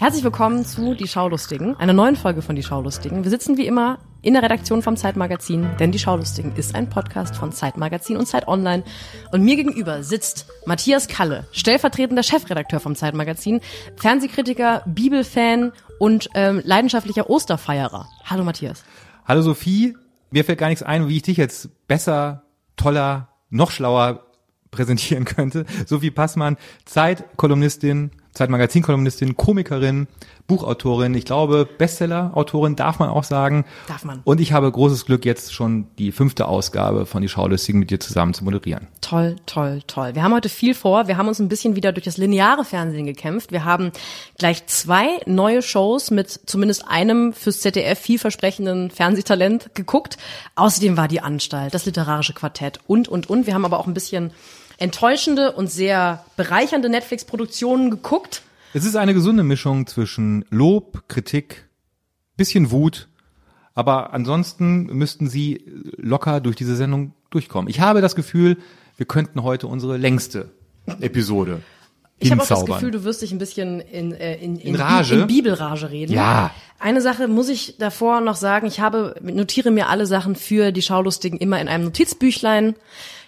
Herzlich willkommen zu Die Schaulustigen, einer neuen Folge von Die Schaulustigen. Wir sitzen wie immer in der Redaktion vom Zeitmagazin, denn Die Schaulustigen ist ein Podcast von Zeitmagazin und Zeit Online. Und mir gegenüber sitzt Matthias Kalle, stellvertretender Chefredakteur vom Zeitmagazin, Fernsehkritiker, Bibelfan und ähm, leidenschaftlicher Osterfeierer. Hallo Matthias. Hallo Sophie, mir fällt gar nichts ein, wie ich dich jetzt besser, toller, noch schlauer präsentieren könnte. Sophie Passmann, Zeitkolumnistin, Zeitmagazin-Kolumnistin, Komikerin, Buchautorin, ich glaube Bestseller-Autorin darf man auch sagen. Darf man. Und ich habe großes Glück, jetzt schon die fünfte Ausgabe von Die Schaulustigen mit dir zusammen zu moderieren. Toll, toll, toll. Wir haben heute viel vor. Wir haben uns ein bisschen wieder durch das lineare Fernsehen gekämpft. Wir haben gleich zwei neue Shows mit zumindest einem fürs ZDF vielversprechenden Fernsehtalent geguckt. Außerdem war die Anstalt, das literarische Quartett und, und, und. Wir haben aber auch ein bisschen enttäuschende und sehr bereichernde Netflix-Produktionen geguckt. Es ist eine gesunde Mischung zwischen Lob, Kritik, bisschen Wut, aber ansonsten müssten Sie locker durch diese Sendung durchkommen. Ich habe das Gefühl, wir könnten heute unsere längste Episode Ich habe auch das. Gefühl, du wirst dich ein bisschen in, äh, in, in, In Rage? in Bibelrage reden. Ja. Eine Sache muss ich davor noch sagen. Ich habe, notiere mir alle Sachen für die Schaulustigen immer in einem Notizbüchlein.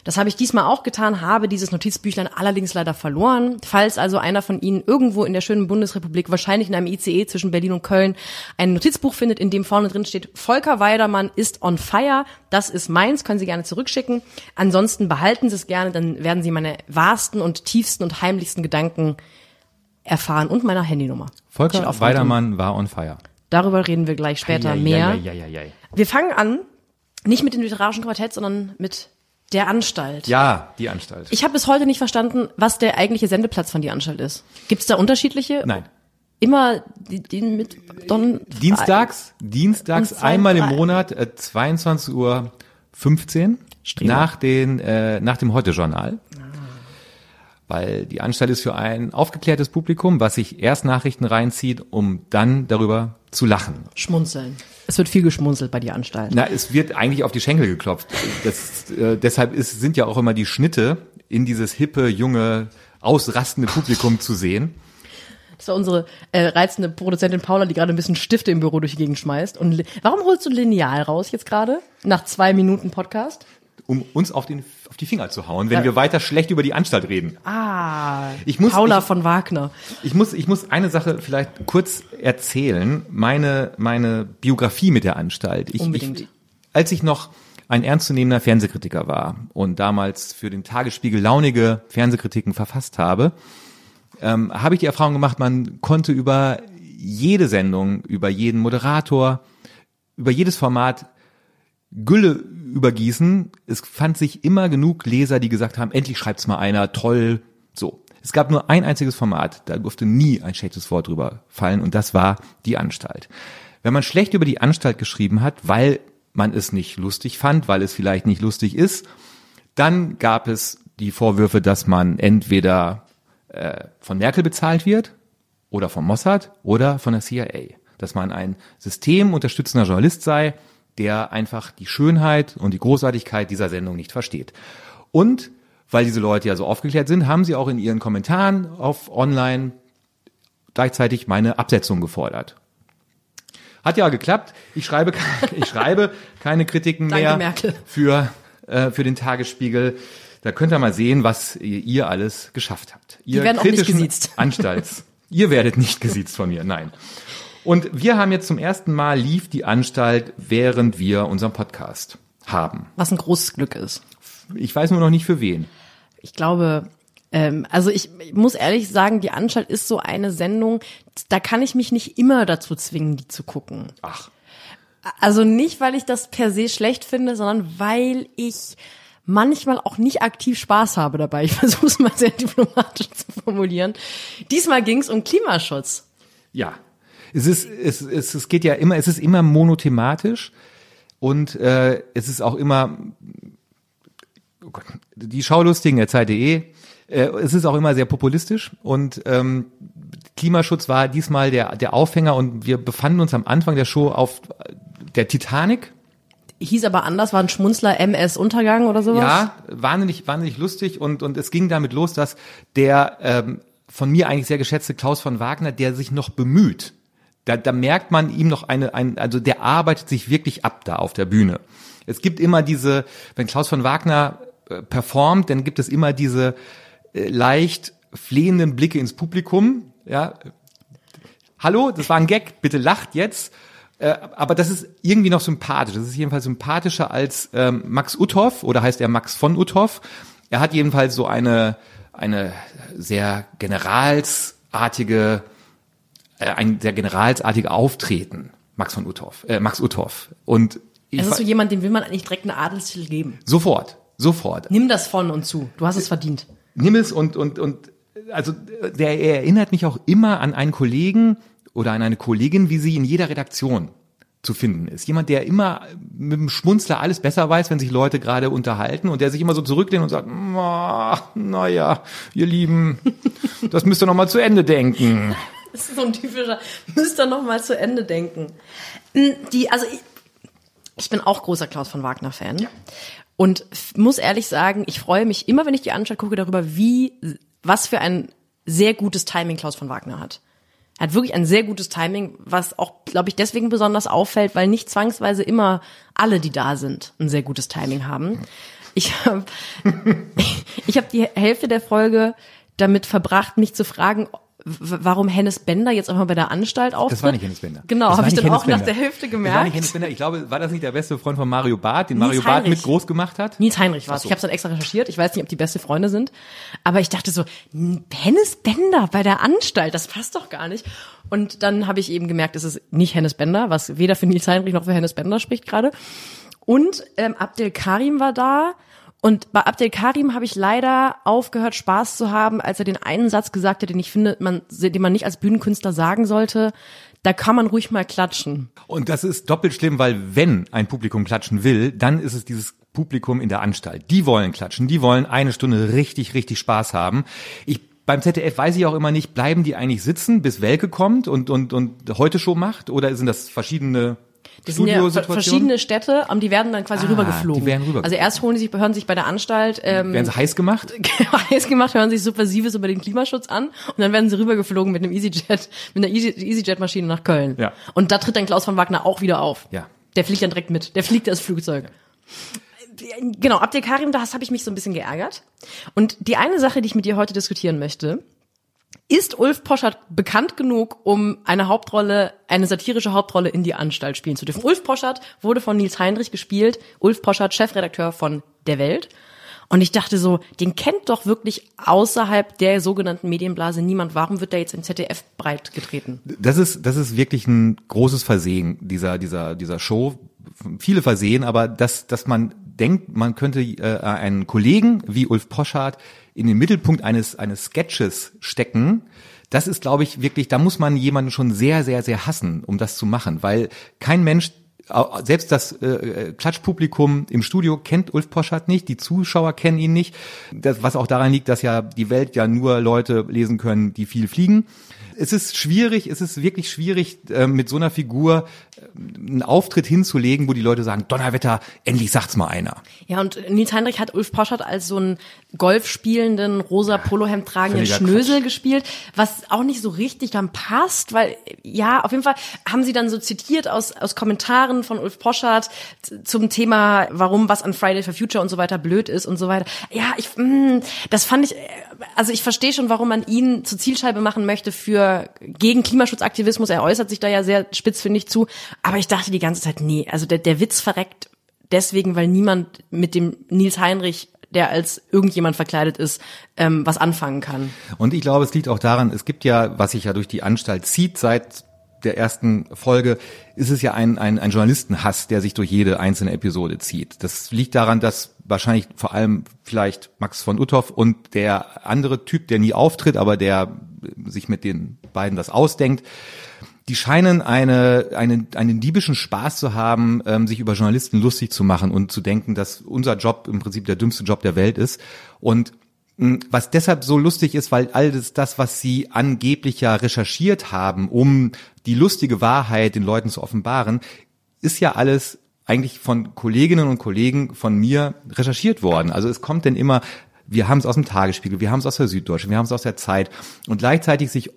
Das habe ich diesmal auch getan, habe dieses Notizbüchlein allerdings leider verloren. Falls also einer von Ihnen irgendwo in der schönen Bundesrepublik, wahrscheinlich in einem ICE zwischen Berlin und Köln, ein Notizbuch findet, in dem vorne drin steht, Volker Weidermann ist on fire, das ist meins, können Sie gerne zurückschicken. Ansonsten behalten Sie es gerne, dann werden Sie meine wahrsten und tiefsten und heimlichsten Gedanken erfahren und meiner Handynummer. Volker Weidermann war on fire. Darüber reden wir gleich später mehr. Ja, ja, ja, ja. Wir fangen an, nicht mit dem literarischen Quartett, sondern mit der Anstalt. ja, die Anstalt. Ich habe bis heute nicht verstanden, was der eigentliche Sendeplatz von die Anstalt ist. Gibt es da unterschiedliche? Nein. Immer die, die mit Don Dienstags, dienstags zwei, einmal im drei. Monat, äh, 22 Uhr 15 Streber. nach den äh, nach dem Heute-Journal. Weil die Anstalt ist für ein aufgeklärtes Publikum, was sich erst Nachrichten reinzieht, um dann darüber zu lachen. Schmunzeln. Es wird viel geschmunzelt bei die Anstalt. Na, es wird eigentlich auf die Schenkel geklopft. Das, äh, deshalb ist, sind ja auch immer die Schnitte in dieses hippe, junge, ausrastende Publikum zu sehen. Das war unsere äh, reizende Produzentin Paula, die gerade ein bisschen Stifte im Büro durch die Gegend schmeißt. Und warum holst du ein Lineal raus jetzt gerade? Nach zwei Minuten Podcast? Um uns auf, den, auf die Finger zu hauen, wenn Ja. wir weiter schlecht über die Anstalt reden. Ah, Ich muss- Paula ich- von Wagner. Ich muss, ich muss eine Sache vielleicht kurz erzählen. Meine, meine Biografie mit der Anstalt. Ich, Unbedingt. Ich, als ich noch ein ernstzunehmender Fernsehkritiker war und damals für den Tagesspiegel launige Fernsehkritiken verfasst habe, ähm, habe ich die Erfahrung gemacht, man konnte über jede Sendung, über jeden Moderator, über jedes Format Gülle übergießen. Es fand sich immer genug Leser, die gesagt haben, endlich schreibt's mal einer, toll, so. Es gab nur ein einziges Format, da durfte nie ein schlechtes Wort drüber fallen und das war die Anstalt. Wenn man schlecht über die Anstalt geschrieben hat, weil man es nicht lustig fand, weil es vielleicht nicht lustig ist, dann gab es die Vorwürfe, dass man entweder äh, von Merkel bezahlt wird oder vom Mossad oder von der CIA. Dass man ein systemunterstützender Journalist sei, der einfach die Schönheit und die Großartigkeit dieser Sendung nicht versteht. Und weil diese Leute ja so aufgeklärt sind, haben sie auch in ihren Kommentaren auf online gleichzeitig meine Absetzung gefordert. Hat ja geklappt. Ich schreibe, ich schreibe keine Kritiken mehr Merkel. für, äh, für den Tagesspiegel. Da könnt ihr mal sehen, was ihr, alles geschafft habt. Ihr werden auch nicht gesiezt. Anstalts. ihr werdet nicht gesiezt von mir, nein. Und wir haben jetzt zum ersten Mal lief die Anstalt, während wir unseren Podcast haben. Was ein großes Glück ist. Ich weiß nur noch nicht für wen. Ich glaube, ähm, also ich, ich muss ehrlich sagen, die Anstalt ist so eine Sendung, da kann ich mich nicht immer dazu zwingen, die zu gucken. Ach, Also nicht, weil ich das per se schlecht finde, sondern weil ich manchmal auch nicht aktiv Spaß habe dabei. Ich versuche es mal sehr diplomatisch zu formulieren. Diesmal ging es um Klimaschutz. Ja, es ist, es, es, es geht ja immer, es ist immer monothematisch und äh, es ist auch immer oh Gott, die Schaulustigen der Zeit.de. Äh, es ist auch immer sehr populistisch und ähm, Klimaschutz war diesmal der der Aufhänger und wir befanden uns am Anfang der Show auf der Titanic. Hieß aber anders, war ein Schmunzler MS Untergang oder sowas? Ja, wahnsinnig, wahnsinnig lustig und, und es ging damit los, dass der ähm, von mir eigentlich sehr geschätzte Klaus von Wagner, der sich noch bemüht. Da, da merkt man ihm noch eine, ein, also der arbeitet sich wirklich ab da auf der Bühne. Es gibt immer diese, wenn Klaus von Wagner äh, performt, dann gibt es immer diese äh, leicht flehenden Blicke ins Publikum. Ja, hallo, das war ein Gag, bitte lacht jetzt. Äh, aber das ist irgendwie noch sympathisch. Das ist jedenfalls sympathischer als ähm, Max Uthoff oder heißt er Max von Uthoff. Er hat jedenfalls so eine eine sehr generalsartige, ein sehr generalsartige Auftreten, Max von Uthoff, äh, Max Uthoff. Und ich es ist so jemand, dem will man eigentlich direkt eine Adelstitel geben. Sofort, sofort. Nimm das von und zu. Du hast es verdient. Nimm es und und und also der er erinnert mich auch immer an einen Kollegen oder an eine Kollegin, wie sie in jeder Redaktion zu finden ist. Jemand, der immer mit dem Schmunzler alles besser weiß, wenn sich Leute gerade unterhalten und der sich immer so zurücklehnt und sagt, naja, ihr Lieben, das müsst ihr noch mal zu Ende denken. Das ist so ein typischer, müsst ihr noch mal zu Ende denken. Hm, die, also ich, ich bin auch großer Klaus von Wagner Fan. Ja. Und muss ehrlich sagen, ich freue mich immer, wenn ich die Anstalt gucke, darüber, wie, was für ein sehr gutes Timing Klaus von Wagner hat. Er hat wirklich ein sehr gutes Timing, was auch, glaube ich, deswegen besonders auffällt, weil nicht zwangsweise immer alle, die da sind, ein sehr gutes Timing haben. Ich habe ich hab die Hälfte der Folge damit verbracht, mich zu fragen, warum Hennes Bender jetzt einfach bei der Anstalt auftritt. Das war nicht Hennes Bender. Genau, habe ich dann Hennes auch Bender. nach der Hälfte gemerkt. Das war nicht Hennes Bender. Ich glaube, war das nicht der beste Freund von Mario Barth, den Nils Mario Barth mit groß gemacht hat? Nils Heinrich war es. So. Ich habe dann extra recherchiert. Ich weiß nicht, ob die beste Freunde sind. Aber ich dachte so, Hennes Bender bei der Anstalt, das passt doch gar nicht. Und dann habe ich eben gemerkt, es ist nicht Hennes Bender, was weder für Nils Heinrich noch für Hennes Bender spricht gerade. Und ähm, Abdel Karim war da und bei Abdel Karim habe ich leider aufgehört, Spaß zu haben, als er den einen Satz gesagt hat, den ich finde, man, den man nicht als Bühnenkünstler sagen sollte. Da kann man ruhig mal klatschen. Und das ist doppelt schlimm, weil wenn ein Publikum klatschen will, dann ist es dieses Publikum in der Anstalt. Die wollen klatschen, die wollen eine Stunde richtig, richtig Spaß haben. Ich beim ZDF weiß ich auch immer nicht, bleiben die eigentlich sitzen, bis Welke kommt und, und, und heute Show macht? Oder sind das verschiedene das sind ja verschiedene Städte, und die werden dann quasi ah, rübergeflogen. Die werden rübergeflogen. Also erst holen sie sich, hören sich bei der Anstalt. Ähm, werden sie heiß gemacht? heiß gemacht, hören sich Subversives über den Klimaschutz an und dann werden sie rübergeflogen mit einem EasyJet, mit einer EasyJet-Maschine nach Köln. Ja. Und da tritt dann Klaus von Wagner auch wieder auf. Ja. Der fliegt dann direkt mit. Der fliegt das Flugzeug. Genau, Abdel Karim, das habe ich mich so ein bisschen geärgert. Und die eine Sache, die ich mit dir heute diskutieren möchte, ist Ulf Poschert bekannt genug, um eine Hauptrolle, eine satirische Hauptrolle in die Anstalt spielen zu dürfen? Ulf Poschert wurde von Nils Heinrich gespielt. Ulf Poschert, Chefredakteur von Der Welt. Und ich dachte so, den kennt doch wirklich außerhalb der sogenannten Medienblase niemand. Warum wird der jetzt im ZDF breit getreten? Das ist, das ist wirklich ein großes Versehen dieser, dieser, dieser Show. Viele Versehen, aber dass, dass man denkt, man könnte äh, einen Kollegen wie Ulf Poschardt in den Mittelpunkt eines, eines Sketches stecken, das ist, glaube ich, wirklich, da muss man jemanden schon sehr, sehr, sehr hassen, um das zu machen, weil kein Mensch selbst das äh, Klatschpublikum im Studio kennt Ulf Poschardt nicht, die Zuschauer kennen ihn nicht, das, was auch daran liegt, dass ja die Welt ja nur Leute lesen können, die viel fliegen es ist schwierig, es ist wirklich schwierig, äh, mit so einer Figur äh, einen Auftritt hinzulegen, wo die Leute sagen, Donnerwetter, endlich sagt's mal einer. Ja, und Nils Heinrich hat Ulf Poschert als so einen Golf spielenden, rosa Polohemd tragenden Schnösel Quatsch. gespielt, was auch nicht so richtig dann passt, weil, ja, auf jeden Fall haben sie dann so zitiert aus, aus Kommentaren von Ulf Poschert zum Thema, warum was an Friday for Future und so weiter blöd ist und so weiter. Ja, ich, mh, mm, das fand ich, also ich verstehe schon, warum man ihn zur Zielscheibe machen möchte für gegen Klimaschutzaktivismus. Er äußert sich da ja sehr spitz, finde ich, zu. Aber ich dachte die ganze Zeit, nee, also der, der Witz verreckt deswegen, weil niemand mit dem Nils Heinrich der als irgendjemand verkleidet ist, ähm, was anfangen kann. Und ich glaube, es liegt auch daran, es gibt ja, was sich ja durch die Anstalt zieht seit der ersten Folge, ist es ja ein, ein, ein Journalistenhass, der sich durch jede einzelne Episode zieht. Das liegt daran, dass wahrscheinlich vor allem vielleicht Max von Uthoff und der andere Typ, der nie auftritt, aber der sich mit den beiden das ausdenkt, die scheinen eine, eine, einen diebischen Spaß zu haben, ähm, sich über Journalisten lustig zu machen und zu denken, dass unser Job im Prinzip der dümmste Job der Welt ist. Und hm, was deshalb so lustig ist, weil alles das, was sie angeblich ja recherchiert haben, um die lustige Wahrheit den Leuten zu offenbaren, ist ja alles eigentlich von Kolleginnen und Kollegen von mir recherchiert worden. Also es kommt denn immer wir haben es aus dem Tagesspiegel, wir haben es aus der Süddeutschen, wir haben es aus der Zeit und gleichzeitig sich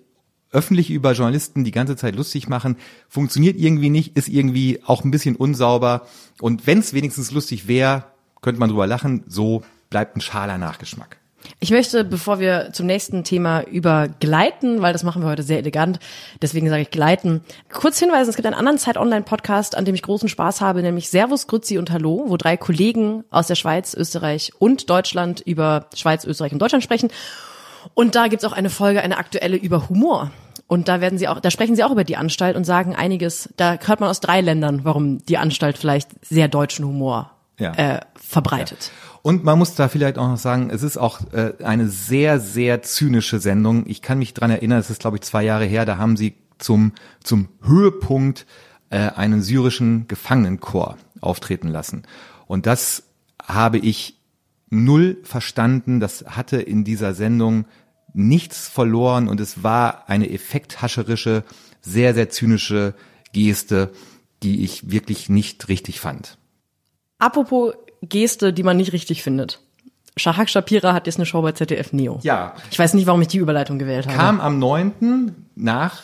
öffentlich über Journalisten die ganze Zeit lustig machen, funktioniert irgendwie nicht, ist irgendwie auch ein bisschen unsauber und wenn es wenigstens lustig wäre, könnte man drüber lachen, so bleibt ein schaler Nachgeschmack. Ich möchte, bevor wir zum nächsten Thema übergleiten, weil das machen wir heute sehr elegant, deswegen sage ich gleiten, kurz hinweisen, es gibt einen anderen Zeit-Online-Podcast, an dem ich großen Spaß habe, nämlich Servus, Grüzi und Hallo, wo drei Kollegen aus der Schweiz, Österreich und Deutschland über Schweiz, Österreich und Deutschland sprechen. Und da gibt's auch eine Folge, eine aktuelle über Humor. Und da werden sie auch, da sprechen sie auch über die Anstalt und sagen einiges, da hört man aus drei Ländern, warum die Anstalt vielleicht sehr deutschen Humor ja. äh, verbreitet. Ja. Und man muss da vielleicht auch noch sagen, es ist auch äh, eine sehr, sehr zynische Sendung. Ich kann mich dran erinnern, es ist, glaube ich, zwei Jahre her, da haben sie zum, zum Höhepunkt äh, einen syrischen Gefangenenchor auftreten lassen. Und das habe ich null verstanden. Das hatte in dieser Sendung nichts verloren und es war eine effekthascherische, sehr, sehr zynische Geste, die ich wirklich nicht richtig fand. Apropos Geste, die man nicht richtig findet. Shahak Shapira hat jetzt eine Show bei ZDF Neo. Ja. Ich weiß nicht, warum ich die Überleitung gewählt habe. Kam am 9. nach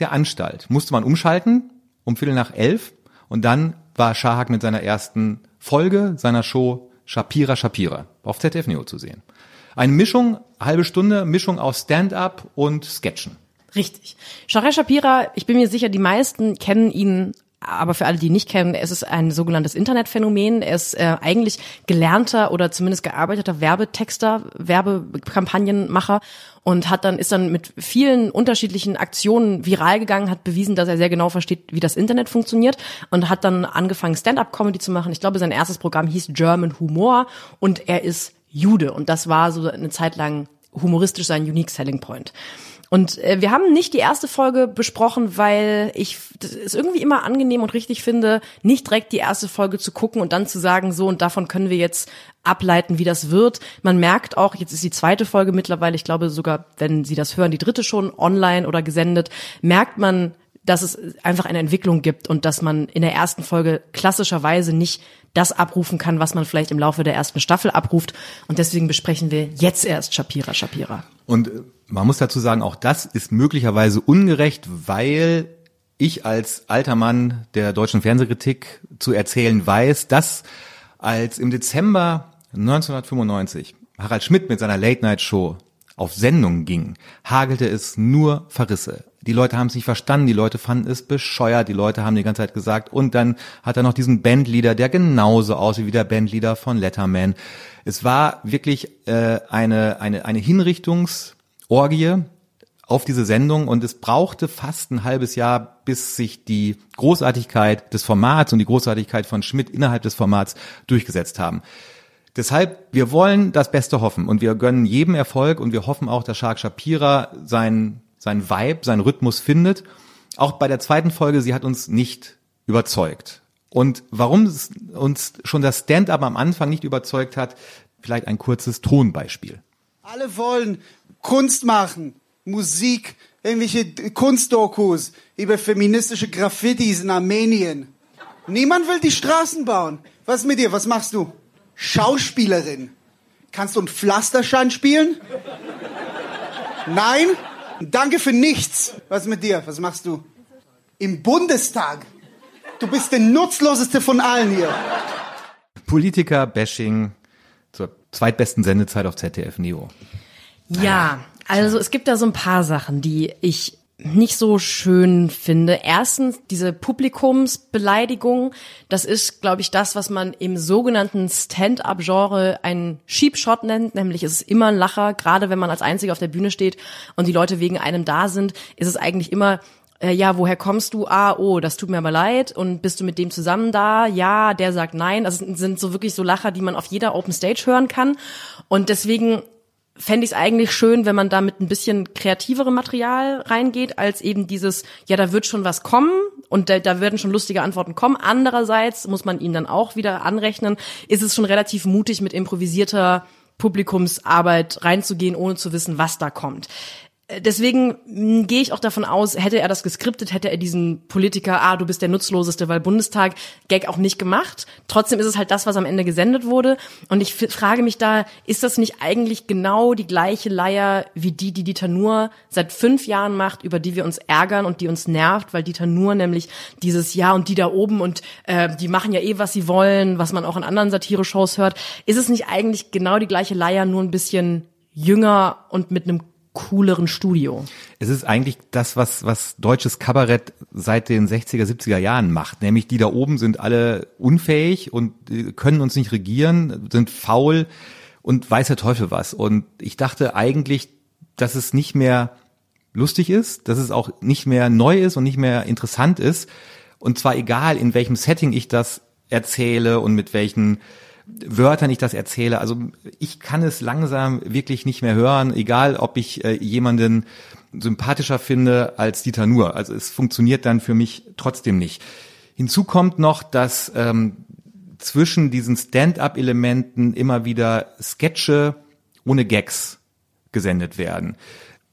der Anstalt. Musste man umschalten um Viertel nach elf und dann war Shahak mit seiner ersten Folge seiner Show Shapira Shapira auf ZDF Neo zu sehen. Eine Mischung, halbe Stunde, Mischung aus Stand-up und Sketchen. Richtig. Shahak Shapira, ich bin mir sicher, die meisten kennen ihn aber für alle, die nicht kennen, es ist ein sogenanntes Internetphänomen. Er ist äh, eigentlich gelernter oder zumindest gearbeiteter Werbetexter, Werbekampagnenmacher und hat dann ist dann mit vielen unterschiedlichen Aktionen viral gegangen, hat bewiesen, dass er sehr genau versteht, wie das Internet funktioniert und hat dann angefangen Stand-up-Comedy zu machen. Ich glaube, sein erstes Programm hieß German Humor und er ist Jude und das war so eine Zeit lang humoristisch sein Unique Selling Point. Und äh, wir haben nicht die erste Folge besprochen, weil ich es irgendwie immer angenehm und richtig finde, nicht direkt die erste Folge zu gucken und dann zu sagen, so und davon können wir jetzt ableiten, wie das wird. Man merkt auch, jetzt ist die zweite Folge mittlerweile, ich glaube sogar, wenn Sie das hören, die dritte schon online oder gesendet, merkt man, dass es einfach eine Entwicklung gibt und dass man in der ersten Folge klassischerweise nicht das abrufen kann, was man vielleicht im Laufe der ersten Staffel abruft. Und deswegen besprechen wir jetzt erst Shapira Shapira. Und äh, man muss dazu sagen, auch das ist möglicherweise ungerecht, weil ich als alter Mann der deutschen Fernsehkritik zu erzählen weiß, dass als im Dezember 1995 Harald Schmidt mit seiner Late Night Show auf Sendung ging, hagelte es nur Verrisse. Die Leute haben es nicht verstanden, die Leute fanden es bescheuert, die Leute haben die ganze Zeit gesagt und dann hat er noch diesen Bandleader, der genauso aussieht wie der Bandleader von Letterman. Es war wirklich äh, eine, eine, eine Hinrichtungsorgie auf diese Sendung und es brauchte fast ein halbes Jahr, bis sich die Großartigkeit des Formats und die Großartigkeit von Schmidt innerhalb des Formats durchgesetzt haben. Deshalb, wir wollen das Beste hoffen und wir gönnen jedem Erfolg und wir hoffen auch, dass Shark Shapira seinen sein Vibe, seinen Rhythmus findet. Auch bei der zweiten Folge, sie hat uns nicht überzeugt. Und warum uns schon das Stand-up am Anfang nicht überzeugt hat, vielleicht ein kurzes Tonbeispiel. Alle wollen Kunst machen, Musik, irgendwelche Kunstdokus über feministische Graffitis in Armenien. Niemand will die Straßen bauen. Was mit dir? Was machst du? Schauspielerin. Kannst du einen Pflasterschein spielen? Nein? Danke für nichts. Was ist mit dir? Was machst du? Im Bundestag. Du bist der nutzloseste von allen hier. Politiker-Bashing zur zweitbesten Sendezeit auf ZDF Neo. Ja, also es gibt da so ein paar Sachen, die ich nicht so schön finde. Erstens diese Publikumsbeleidigung. Das ist, glaube ich, das, was man im sogenannten Stand-up-Genre einen Sheep-Shot nennt. Nämlich ist es immer ein Lacher. Gerade wenn man als Einziger auf der Bühne steht und die Leute wegen einem da sind, ist es eigentlich immer äh, ja, woher kommst du? Ah, oh, das tut mir aber leid. Und bist du mit dem zusammen da? Ja, der sagt nein. Also sind so wirklich so Lacher, die man auf jeder Open Stage hören kann. Und deswegen fände ich es eigentlich schön, wenn man da mit ein bisschen kreativerem Material reingeht, als eben dieses, ja, da wird schon was kommen und da, da werden schon lustige Antworten kommen. Andererseits muss man ihnen dann auch wieder anrechnen, ist es schon relativ mutig, mit improvisierter Publikumsarbeit reinzugehen, ohne zu wissen, was da kommt. Deswegen mh, gehe ich auch davon aus, hätte er das geskriptet, hätte er diesen Politiker, ah, du bist der nutzloseste, weil Bundestag, Gag auch nicht gemacht. Trotzdem ist es halt das, was am Ende gesendet wurde. Und ich frage mich da, ist das nicht eigentlich genau die gleiche Leier wie die, die Dieter Nuhr seit fünf Jahren macht, über die wir uns ärgern und die uns nervt, weil Dieter Nuhr nämlich dieses Ja und die da oben und äh, die machen ja eh, was sie wollen, was man auch in anderen Satire-Shows hört. Ist es nicht eigentlich genau die gleiche Leier, nur ein bisschen jünger und mit einem cooleren Studio? Es ist eigentlich das, was, was deutsches Kabarett seit den 60er, 70er Jahren macht. Nämlich die da oben sind alle unfähig und äh, können uns nicht regieren, sind faul und weiß der Teufel was. Und ich dachte eigentlich, dass es nicht mehr lustig ist, dass es auch nicht mehr neu ist und nicht mehr interessant ist. Und zwar egal, in welchem Setting ich das erzähle und mit welchen Wörtern ich das erzähle. Also ich kann es langsam wirklich nicht mehr hören, egal ob ich äh, jemanden sympathischer finde als Dieter Nuhr. Also es funktioniert dann für mich trotzdem nicht. Hinzu kommt noch, dass ähm, zwischen diesen Stand-up-Elementen immer wieder Sketche ohne Gags gesendet werden.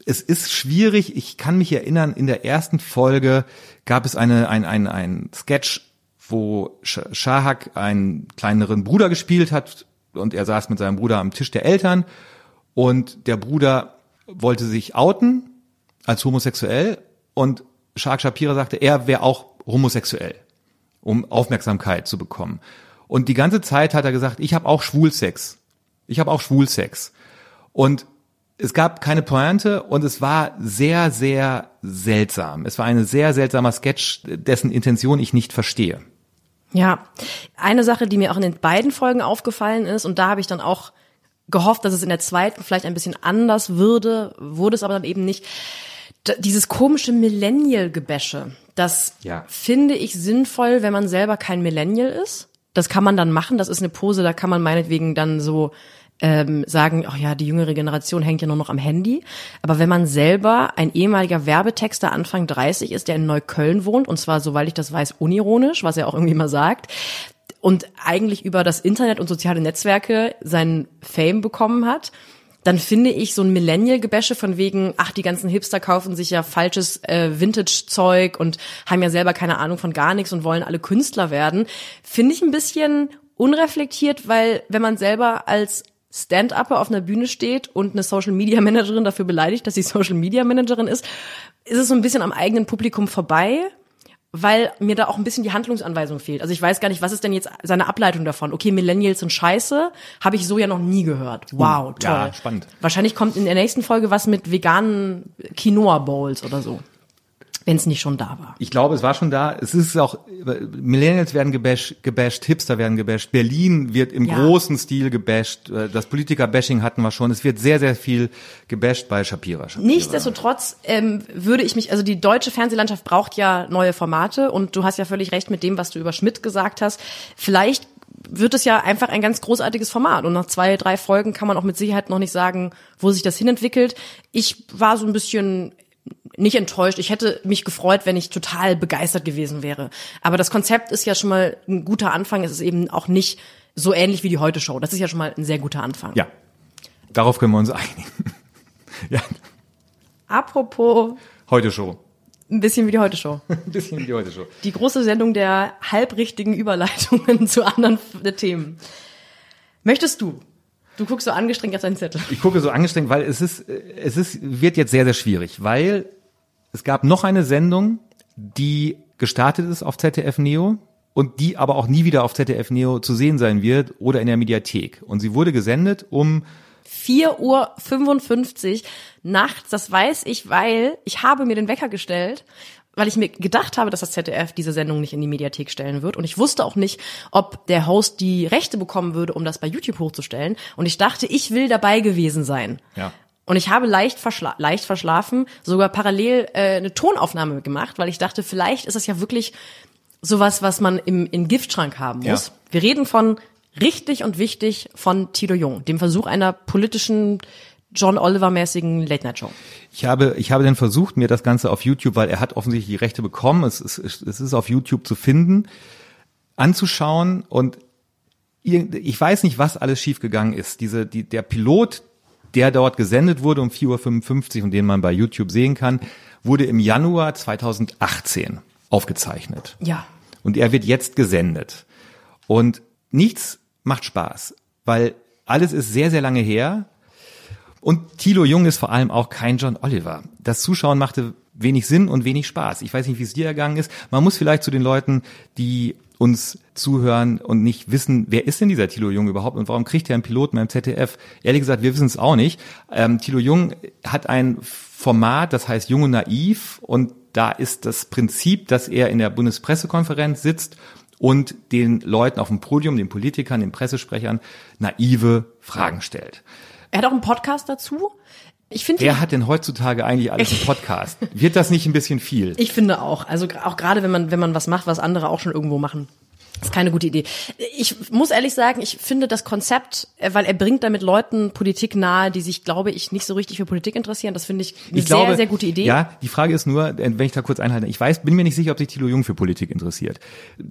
Es ist schwierig, ich kann mich erinnern, in der ersten Folge gab es eine, ein, ein, ein Sketch, wo Shahak einen kleineren Bruder gespielt hat und er saß mit seinem Bruder am Tisch der Eltern und der Bruder wollte sich outen als homosexuell und Shahak Shapira sagte, er wäre auch homosexuell, um Aufmerksamkeit zu bekommen. Und die ganze Zeit hat er gesagt, ich habe auch Schwulsex. Ich habe auch Schwulsex. Und es gab keine Pointe und es war sehr, sehr seltsam. Es war ein sehr seltsamer Sketch, dessen Intention ich nicht verstehe. Ja, eine Sache, die mir auch in den beiden Folgen aufgefallen ist, und da habe ich dann auch gehofft, dass es in der zweiten vielleicht ein bisschen anders würde, wurde es aber dann eben nicht. Dieses komische Millennial-Gebäsche, das Ja. finde ich sinnvoll, wenn man selber kein Millennial ist. Das kann man dann machen, das ist eine Pose, da kann man meinetwegen dann so ähm, sagen, ach ja, die jüngere Generation hängt ja nur noch am Handy. Aber wenn man selber ein ehemaliger Werbetexter Anfang 30 ist, der in Neukölln wohnt, und zwar, soweit ich das weiß, unironisch, was er auch irgendwie mal sagt, und eigentlich über das Internet und soziale Netzwerke seinen Fame bekommen hat, dann finde ich so ein Millennial-Gebäsche von wegen, ach, die ganzen Hipster kaufen sich ja falsches äh, Vintage-Zeug und haben ja selber keine Ahnung von gar nichts und wollen alle Künstler werden, finde ich ein bisschen unreflektiert, weil wenn man selber als Stand-Upper auf einer Bühne steht und eine Social-Media-Managerin dafür beleidigt, dass sie Social-Media-Managerin ist, ist es so ein bisschen am eigenen Publikum vorbei weil mir da auch ein bisschen die Handlungsanweisung fehlt. Also ich weiß gar nicht, was ist denn jetzt seine Ableitung davon? Okay, Millennials sind scheiße, habe ich so ja noch nie gehört. Wow, toll. ja, spannend. Wahrscheinlich kommt in der nächsten Folge was mit veganen Quinoa Bowls oder so. Wenn es nicht schon da war. Ich glaube, es war schon da. Es ist auch, Millennials werden gebasht, gebasht Hipster werden gebasht, Berlin wird im Ja. großen Stil gebasht, äh, das Politiker-Bashing hatten wir schon. Es wird sehr, sehr viel gebasht bei Shapira. Shapira. Nichtsdestotrotz ähm, würde ich mich, also die deutsche Fernsehlandschaft braucht ja neue Formate und du hast ja völlig recht mit dem, was du über Schmidt gesagt hast. Vielleicht wird es ja einfach ein ganz großartiges Format und nach zwei, drei Folgen kann man auch mit Sicherheit noch nicht sagen, wo sich das hinentwickelt. Ich war so ein bisschen nicht enttäuscht. Ich hätte mich gefreut, wenn ich total begeistert gewesen wäre. Aber das Konzept ist ja schon mal ein guter Anfang. Es ist eben auch nicht so ähnlich wie die Heute-Show. Das ist ja schon mal ein sehr guter Anfang. Ja, darauf können wir uns einigen. ja, Apropos heute Show. ein bisschen wie die Heute-Show. Ein bisschen wie die heute Show. Die große Sendung der halbrichtigen Überleitungen zu anderen Themen. Möchtest du? Du guckst so angestrengt auf deinen Zettel. Ich gucke so angestrengt, weil es ist, äh, es ist, wird jetzt sehr, sehr schwierig, weil es gab noch eine Sendung, die gestartet ist auf ZDF Neo und die aber auch nie wieder auf ZDF Neo zu sehen sein wird oder in der Mediathek. Und sie wurde gesendet um 4 Uhr 55 nachts, das weiß ich, weil ich habe mir den Wecker gestellt, weil ich mir gedacht habe, dass das ZDF diese Sendung nicht in die Mediathek stellen wird. Und ich wusste auch nicht, ob der Host die Rechte bekommen würde, um das bei YouTube hochzustellen. Und ich dachte, ich will dabei gewesen sein. Ja. Und ich habe leicht, verschla leicht verschlafen, sogar parallel äh, eine Tonaufnahme gemacht, weil ich dachte, vielleicht ist es ja wirklich sowas, was man im, im Giftschrank haben muss. Ja. Wir reden von richtig und wichtig von Tito Jung, dem Versuch einer politischen John Oliver-mäßigen Late-Night-Show. Ich habe, ich habe dann versucht, mir das Ganze auf YouTube, weil er hat offensichtlich die Rechte bekommen, es ist, es ist auf YouTube zu finden, anzuschauen und ich weiß nicht, was alles schiefgegangen ist. Diese, die, der Pilot der dort gesendet wurde um 4.55 Uhr und den man bei YouTube sehen kann, wurde im Januar 2018 aufgezeichnet. Ja. Und er wird jetzt gesendet. Und nichts macht Spaß, weil alles ist sehr, sehr lange her. Und Thilo Jung ist vor allem auch kein John Oliver. Das Zuschauen machte wenig Sinn und wenig Spaß. Ich weiß nicht, wie es dir ergangen ist. Man muss vielleicht zu den Leuten, die uns zuhören und nicht wissen, wer ist denn dieser Thilo Jung überhaupt und warum kriegt er einen Piloten beim ZDF? Ehrlich gesagt, wir wissen es auch nicht. Ähm, Thilo Jung hat ein Format, das heißt Jung und Naiv und da ist das Prinzip, dass er in der Bundespressekonferenz sitzt und den Leuten auf dem Podium, den Politikern, den Pressesprechern naive Fragen stellt. Er hat auch einen Podcast dazu. Ich finde, Wer hat denn heutzutage eigentlich alles einen Podcast? Wird das nicht ein bisschen viel? ich finde auch. Also auch gerade wenn man wenn man was macht, was andere auch schon irgendwo machen. Ist keine gute Idee. Ich muss ehrlich sagen, ich finde das Konzept, äh, weil er bringt damit Leuten Politik nahe, die sich, glaube ich, nicht so richtig für Politik interessieren. Das finde ich eine ich sehr, glaube, sehr gute Idee. Ja, die Frage ist nur, äh, wenn ich da kurz einhalte, ich weiß, bin mir nicht sicher, ob sich Thilo Jung für Politik interessiert.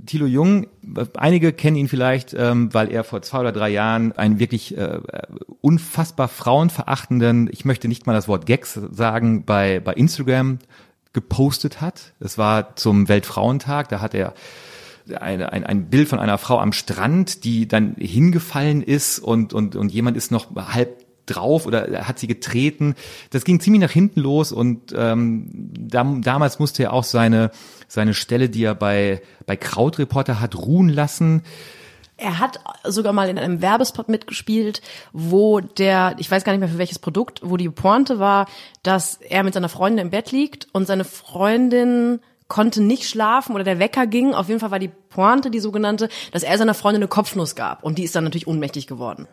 Thilo Jung, äh, einige kennen ihn vielleicht, ähm, weil er vor zwei oder drei Jahren einen wirklich unfassbar frauenverachtenden, ich möchte nicht mal das Wort Gags sagen, bei, bei Instagram gepostet hat. Es war zum Weltfrauentag, da hat er eine, ein, ein Bild von einer Frau am Strand, die dann hingefallen ist und, und, und jemand ist noch halb drauf oder hat sie getreten. Das ging ziemlich nach hinten los und ähm, da, damals musste er auch seine, seine Stelle, die er bei, bei Krautreporter hat, ruhen lassen. Er hat sogar mal in einem Werbespot mitgespielt, wo der, ich weiß gar nicht mehr für welches Produkt, wo die Pointe war, dass er mit seiner Freundin im Bett liegt und seine Freundin konnte nicht schlafen oder der Wecker ging. Auf jeden Fall war die Pointe, die sogenannte, dass er seiner Freundin eine Kopfnuss gab und die ist dann natürlich ohnmächtig geworden.